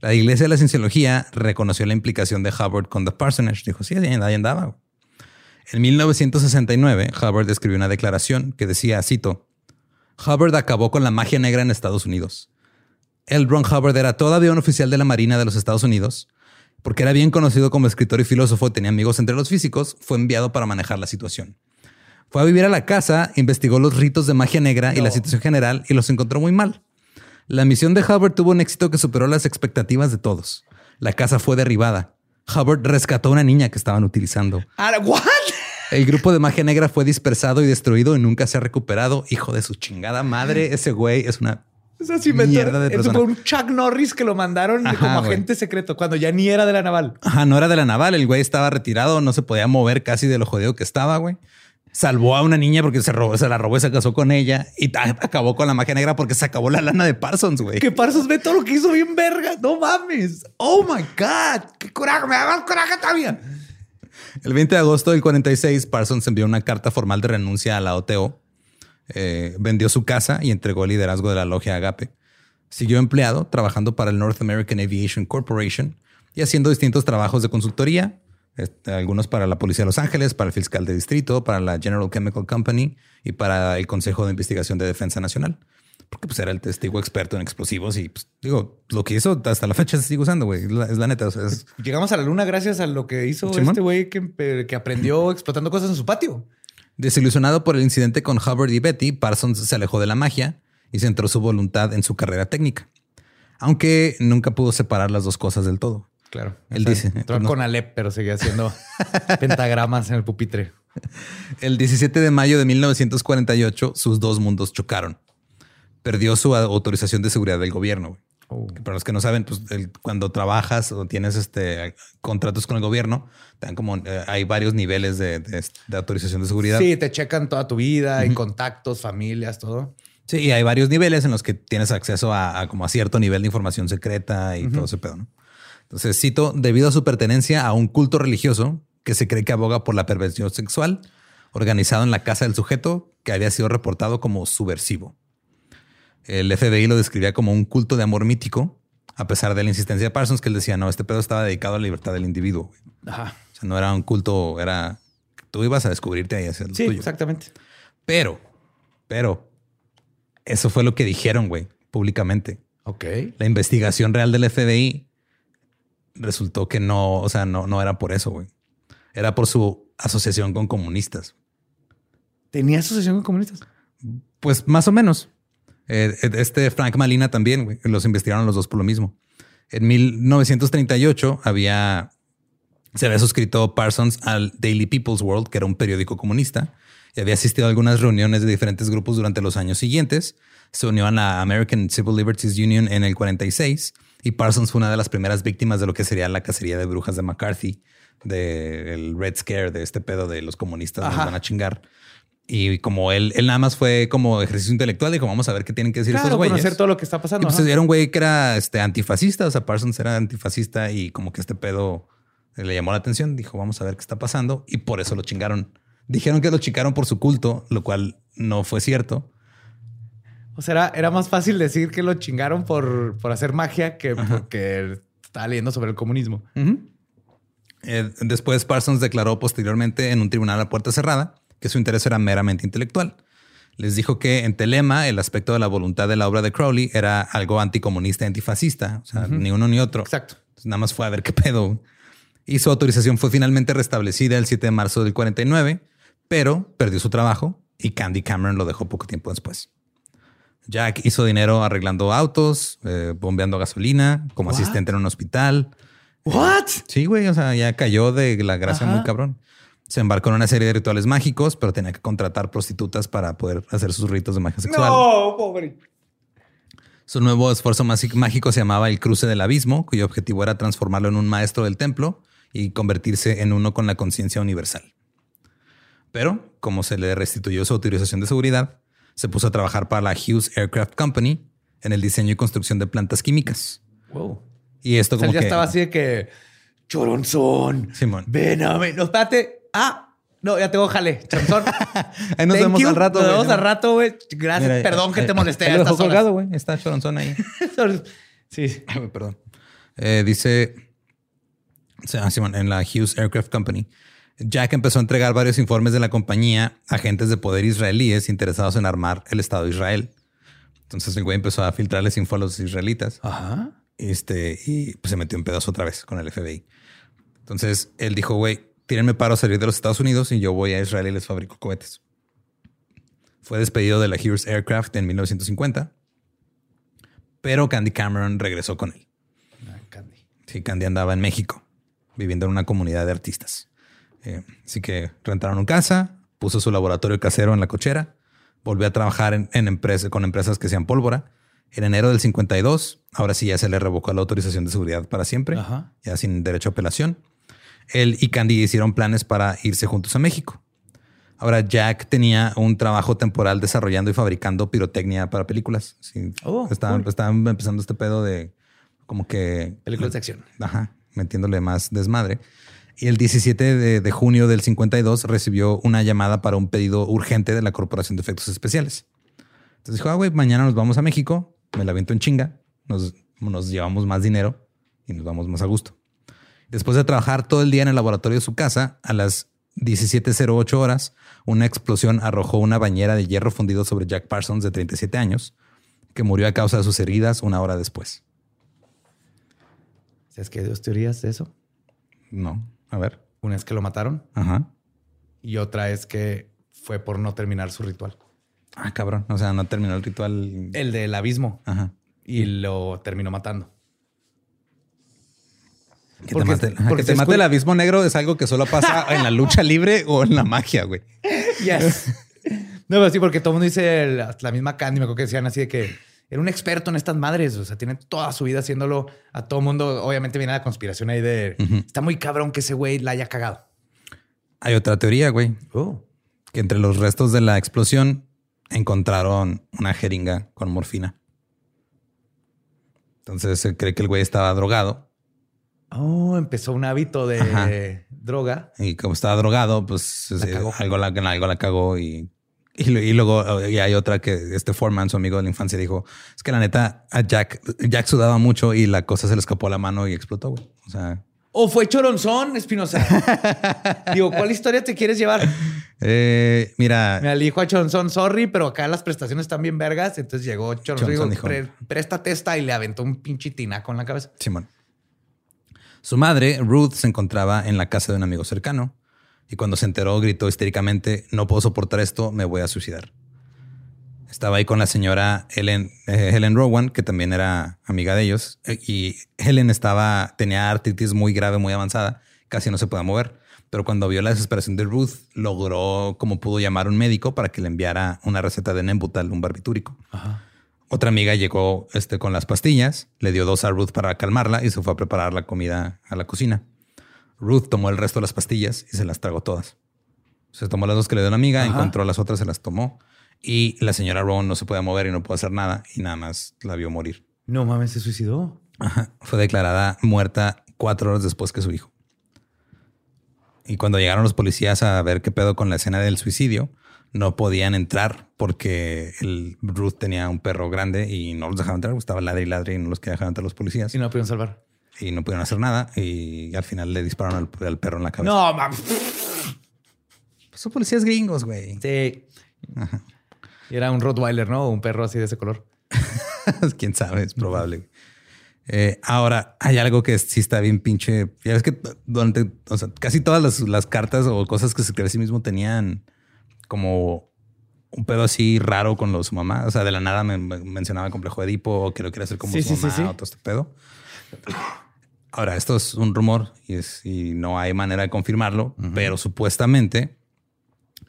La iglesia de la cienciología reconoció la implicación de Hubbard con The Parsonage. Dijo, sí, ahí ahí andaba. güey. En 1969, Hubbard escribió una declaración que decía, cito, Hubbard acabó con la magia negra en Estados Unidos. L. Ron Hubbard era todavía un oficial de la Marina de los Estados Unidos. Porque era bien conocido como escritor y filósofo tenía amigos entre los físicos, fue enviado para manejar la situación. Fue a vivir a la casa, investigó los ritos de magia negra y la situación general y los encontró muy mal. La misión de Hubbard tuvo un éxito que superó las expectativas de todos. La casa fue derribada. Hubbard rescató a una niña que estaban utilizando. Ah, ¿What? El grupo de magia negra fue dispersado y destruido y nunca se ha recuperado. Hijo de su chingada madre, ese güey es una O sea, me Mierda de Eso persona. fue un Chuck Norris que lo mandaron Ajá, como agente secreto cuando ya ni era de la naval. Ajá, no era de la naval. El güey estaba retirado, no se podía mover casi de lo jodido que estaba, güey. Salvó a una niña porque se, robó, se la robó y se casó con ella y acabó con la magia negra porque se acabó la lana de Parsons, güey. Que Parsons ve todo lo que hizo bien verga. No mames. Oh my God. Qué coraje. Me da más coraje todavía. El 20 de agosto del 46, Parsons envió una carta formal de renuncia a la OTO. Eh, vendió su casa y entregó el liderazgo de la logia Agape. Siguió empleado trabajando para el North American Aviation Corporation y haciendo distintos trabajos de consultoría, este, algunos para la Policía de Los Ángeles, para el fiscal de distrito, para la General Chemical Company y para el Consejo de Investigación de Defensa Nacional. Porque pues era el testigo experto en explosivos y pues, digo, lo que hizo hasta la fecha se sigue usando, güey. Es la, es la neta. o sea, es- Llegamos a la luna gracias a lo que hizo este güey que, que aprendió explotando cosas en su patio. Desilusionado por el incidente con Hubbard y Betty, Parsons se alejó de la magia y centró su voluntad en su carrera técnica. Aunque nunca pudo separar las dos cosas del todo. Claro. Él O sea, dice, Entró no. con Alep, pero seguía haciendo pentagramas en el pupitre. El 17 de mayo de 1948, sus dos mundos chocaron. Perdió su autorización de seguridad del gobierno. Oh. Para los que no saben, pues el- cuando trabajas o tienes este contratos con el gobierno, te dan como eh, hay varios niveles de, de- de autorización de seguridad. Sí, te checan toda tu vida contactos, familias, todo. Sí, y hay varios niveles en los que tienes acceso a, a como a cierto nivel de información secreta y todo ese pedo, ¿no? Entonces, cito, debido a su pertenencia a un culto religioso que se cree que aboga por la perversión sexual, organizado en la casa del sujeto que había sido reportado como subversivo. El FBI lo describía como un culto de amor mítico, a pesar de la insistencia de Parsons, que él decía, no, este pedo estaba dedicado a la libertad del individuo. güey". Ajá. O sea, no era un culto, era... Tú ibas a descubrirte ahí y hacer lo Sí, tuyo. exactamente. Pero, pero, eso fue lo que dijeron, güey, públicamente. Ok. La investigación real del FBI resultó que no, o sea, no, no era por eso, güey. Era por su asociación con comunistas. ¿Tenía asociación con comunistas? Pues más o menos. Eh, este Frank Malina también, los investigaron los dos por lo mismo. En 1938 había, se había suscrito Parsons al Daily People's World, que era un periódico comunista, y había asistido a algunas reuniones de diferentes grupos durante los años siguientes. Se unió a la American Civil Liberties Union en el 46 y Parsons fue una de las primeras víctimas de lo que sería la cacería de brujas de McCarthy, del Red Scare, de este pedo de los comunistas nos Ajá. van a chingar. Y como él, él nada más fue como ejercicio intelectual, dijo, vamos a ver qué tienen que decir Claro, estos güeyes. conocer todo lo que está Y pasando. pues ajá. era un güey que era este, antifascista, o sea, Parsons era antifascista y como que este pedo le llamó la atención, dijo, vamos a ver qué está pasando y por eso lo chingaron. Dijeron que lo chingaron por su culto, lo cual no fue cierto. O sea, era, era más fácil decir que lo chingaron por, por hacer magia que porque estaba leyendo sobre el comunismo. Eh, después Parsons declaró posteriormente en un tribunal a puerta cerrada que su interés era meramente intelectual. Les dijo que en Telema el aspecto de la voluntad de la obra de Crowley era algo anticomunista y antifascista, o sea, ni uno ni otro. Exacto. Entonces, nada más fue a ver qué pedo. Y su autorización fue finalmente restablecida el 7 de marzo del 49, pero perdió su trabajo y Candy Cameron lo dejó poco tiempo después. Jack hizo dinero arreglando autos, eh, bombeando gasolina, como What? asistente en un hospital. ¿What? Sí, güey, o sea, ya cayó de la gracia Ajá. muy cabrón. Se embarcó en una serie de rituales mágicos, pero tenía que contratar prostitutas para poder hacer sus ritos de magia sexual. No, pobre. Su nuevo esfuerzo mágico se llamaba el Cruce del Abismo, cuyo objetivo era transformarlo en un maestro del templo y convertirse en uno con la conciencia universal. Pero, como se le restituyó su autorización de seguridad, se puso a trabajar para la Hughes Aircraft Company en el diseño y construcción de plantas químicas. Wow. Y esto O sea, como ya que... estaba así de que choronzón. Simón. Ven a ver. No, espérate. Ah, no, ya tengo jale. Choronzón. Ahí nos Thank vemos you. al rato. Nos vemos ¿no? al rato, güey. Gracias. Mira, Perdón que ahí- te molesté. ahí lo dejó colgado, güey. Está choronzón ahí. sí. Ay, Perdón. Eh, dice, en la Hughes Aircraft Company, Jack empezó a entregar varios informes de la compañía a agentes de poder israelíes interesados en armar el Estado de Israel. Entonces el güey empezó a filtrarles info a los israelitas Ajá. este, y pues, se metió en pedazo otra vez con el FBI. Entonces él dijo, güey, tírenme paro a salir de los Estados Unidos y yo voy a Israel y les fabrico cohetes. Fue despedido de la Hughes Aircraft en 1950, pero Candy Cameron regresó con él. Ah, Candy. Sí, Candy andaba en México, viviendo en una comunidad de artistas. Eh, así que rentaron una casa, puso su laboratorio casero en la cochera, volvió a trabajar en, en empresa- con empresas que hacían pólvora. En enero del 52, ahora sí ya se le revocó la autorización de seguridad para siempre, Ajá. ya sin derecho a apelación. Él y Candy hicieron planes para irse juntos a México. Ahora Jack tenía un trabajo temporal desarrollando y fabricando pirotecnia para películas. Sí, Oh, estaba, cool. estaba empezando este pedo de como que Películas de acción. Ajá, metiéndole más desmadre. Y el 17 de, de junio del 52 recibió una llamada para un pedido urgente de la Corporación de Efectos Especiales. Entonces dijo, ah, güey, mañana nos vamos a México, me la viento en chinga, nos, nos llevamos más dinero y nos vamos más a gusto. Después de trabajar todo el día en el laboratorio de su casa, a las 17.08 horas, una explosión arrojó una bañera de hierro fundido sobre Jack Parsons de 37 años, que murió a causa de sus heridas una hora después. ¿Sabes qué hay dos teorías de eso? No, a ver. Una es que lo mataron Ajá. y otra es que fue por no terminar su ritual. Ah, cabrón. O sea, no terminó el ritual. El del abismo. Ajá. Y lo terminó matando. Que Porque- te mate, porque que te se mate escu- el abismo negro es algo que solo pasa en la lucha libre o en la magia, güey. Yes. no, pero sí, porque todo el mundo dice el- hasta la misma Candy, me acuerdo que decían así de que era un experto en estas madres. O sea, tiene toda su vida haciéndolo a todo mundo. Obviamente viene la conspiración ahí de está muy cabrón que ese güey la haya cagado. Hay otra teoría, güey, Oh. que entre los restos de la explosión encontraron una jeringa con morfina. Entonces se cree que el güey estaba drogado Oh, empezó un hábito de Ajá. droga. y como estaba drogado, pues La eh, algo, la, algo la cagó y, y, luego eh, y hay otra que este Foreman, su amigo de la infancia, dijo, es que la neta a Jack, Jack sudaba mucho y la cosa se le escapó a la mano y explotó, güey. O sea, O fue Choronzón, Espinosa. Digo, ¿cuál historia te quieres llevar? eh, mira, Me dijo a Choronzón, sorry, pero acá las prestaciones están bien vergas. Entonces llegó Choronzón Choronzón dijo, dijo. "Pre- préstate esta y le aventó un pinche tinaco en la cabeza. Simón. Su madre, Ruth, se encontraba en la casa de un amigo cercano y cuando se enteró gritó histéricamente, no puedo soportar esto, me voy a suicidar. Estaba ahí con la señora Helen, eh, Helen Rowan, que también era amiga de ellos, eh, y Helen estaba, tenía artritis muy grave, muy avanzada, casi no se podía mover. Pero cuando vio la desesperación de Ruth, logró, como pudo, llamar a un médico para que le enviara una receta de Nembutal, un barbitúrico. Otra amiga llegó este, con las pastillas, le dio dos a Ruth para calmarla y se fue a preparar la comida a la cocina. Ruth tomó el resto de las pastillas y se las tragó todas. Se tomó las dos que le dio una amiga, Ajá. encontró las otras, se las tomó y la señora Rowan no se podía mover y no pudo hacer nada y nada más la vio morir. No mames, se suicidó. Ajá. Fue declarada muerta cuatro horas después que su hijo. Y cuando llegaron los policías a ver qué pedo con la escena del suicidio, no podían entrar porque el Ruth tenía un perro grande y no los dejaban entrar. Estaba ladre y ladre y no los dejar entrar los policías. Y no pudieron salvar. Y no pudieron hacer nada. Y al final le dispararon al, al perro en la cabeza. No, mames. Pues son policías gringos, güey. Sí. Y era un Rottweiler, ¿no? Un perro así de ese color. Quién sabe, es probable. Eh, ahora, hay algo que sí está bien pinche. Ya ves que durante, o sea, casi todas las, las cartas o cosas que se a sí mismo tenían como un pedo así raro con lo de su mamá. O sea, de la nada me, me mencionaba el complejo de Edipo que lo quiere hacer como Sí, su sí, mamá sí. o todo este pedo. Ahora, esto es un rumor y, es, y no hay manera de confirmarlo, pero supuestamente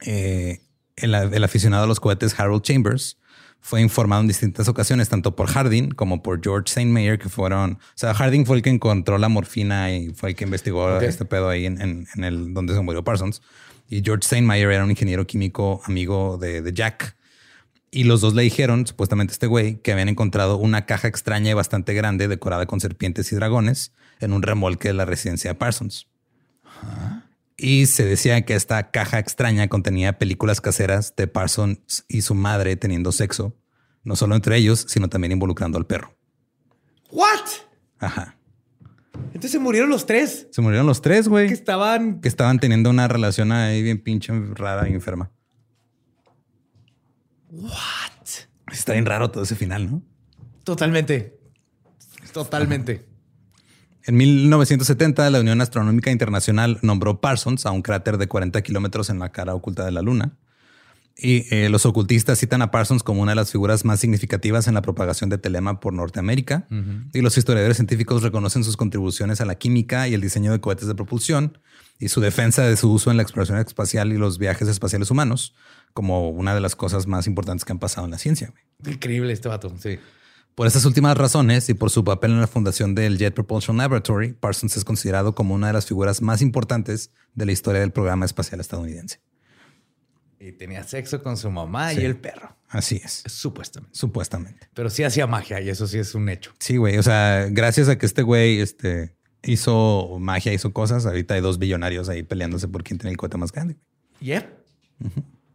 eh, el, el aficionado a los cohetes Harold Chambers fue informado en distintas ocasiones, tanto por Harding como por George Steinmeier, que fueron, o sea, Harding fue el que encontró la morfina y fue el que investigó este pedo ahí en, en- en el donde se murió Parsons. Y George Steinmeier era un ingeniero químico amigo de, de Jack. Y los dos le dijeron, supuestamente este güey, que habían encontrado una caja extraña y bastante grande decorada con serpientes y dragones en un remolque de la residencia de Parsons. Y se decía que esta caja extraña contenía películas caseras de Parsons y su madre teniendo sexo, no solo entre ellos, sino también involucrando al perro. ¿What? Ajá. Entonces se murieron los tres Se murieron los tres, güey, que estaban. que estaban teniendo una relación ahí bien pinche rara y enferma. What? Está bien raro todo ese final, ¿no? Totalmente. Totalmente. En 1970, la Unión Astronómica Internacional nombró Parsons a un cráter de 40 kilómetros en la cara oculta de la Luna. Y eh, los ocultistas citan a Parsons como una de las figuras más significativas en la propagación de telema por Norteamérica. Y los historiadores científicos reconocen sus contribuciones a la química y el diseño de cohetes de propulsión y su defensa de su uso en la exploración espacial y los viajes espaciales humanos como una de las cosas más importantes que han pasado en la ciencia. güey. Increíble este vato. Sí. Por estas últimas razones y por su papel en la fundación del Jet Propulsion Laboratory, Parsons es considerado como una de las figuras más importantes de la historia del programa espacial estadounidense. Y tenía sexo con su mamá Sí. y el perro. Así es, Supuestamente. supuestamente. Pero sí hacía magia y eso sí es un hecho. Sí, güey. O sea, gracias a que este güey este, hizo magia, hizo cosas. Ahorita hay dos billonarios ahí peleándose por quién tiene el cohete más grande. Yeah.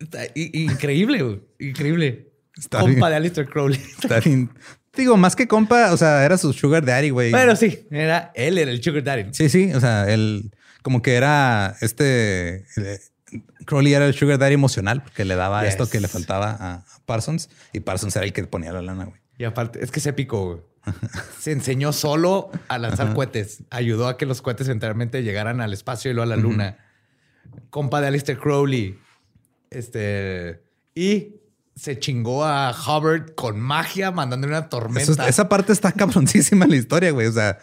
Está increíble, güey. Increíble. Está Compa bien. de Alistair Crowley. Está bien. Digo, más que compa, o sea, era su sugar daddy, güey. Pero sí, era él era el Sugar Daddy. Sí, sí, o sea, él como que era este Crowley era el sugar daddy emocional porque le daba Yes. esto que le faltaba a, Parsons y Parsons era el que ponía la lana, güey. Y aparte, es que es épico, güey. Se enseñó solo a lanzar cohetes. Ayudó a que los cohetes enteramente llegaran al espacio y luego a la luna. Compa de Alistair Crowley. Este. Y se chingó a Hubbard con magia, mandándole una tormenta. Eso esa parte está cabroncísima en la historia, güey. O sea,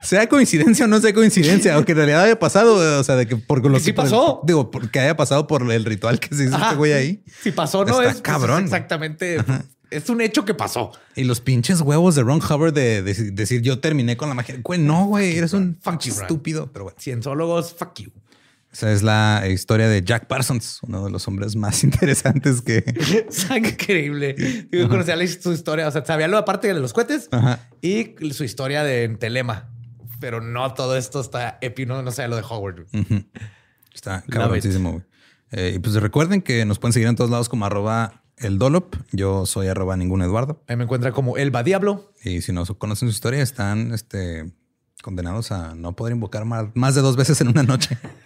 sea coincidencia o no sea coincidencia, aunque en realidad haya pasado, o sea, de que por lo Que sí por pasó. digo, porque haya pasado por el ritual que se hizo Ajá. este güey ahí. Si pasó, no Está es. pues, cabrón. exactamente. Es un hecho que pasó. Y los pinches huevos de Ron Hubbard de, de decir yo terminé con la magia. Güey, no, güey, eres un Fuck estúpido, pero bueno. Cienzólogos, fuck you. Esa es la historia de Jack Parsons, uno de los hombres más interesantes que. Está increíble. Yo conocía su historia. O sea, sabía lo aparte de los cohetes Ajá. y su historia de Telema. Pero no todo esto está épico. No, sé lo de Howard. Está güey. Eh, y pues recuerden que nos pueden seguir en todos lados como arroba el Dolop. Yo soy arroba ningún Eduardo. Ahí me encuentra como Elba Diablo. Y si no conocen su historia, están este, condenados a no poder invocar más, más de dos veces en una noche.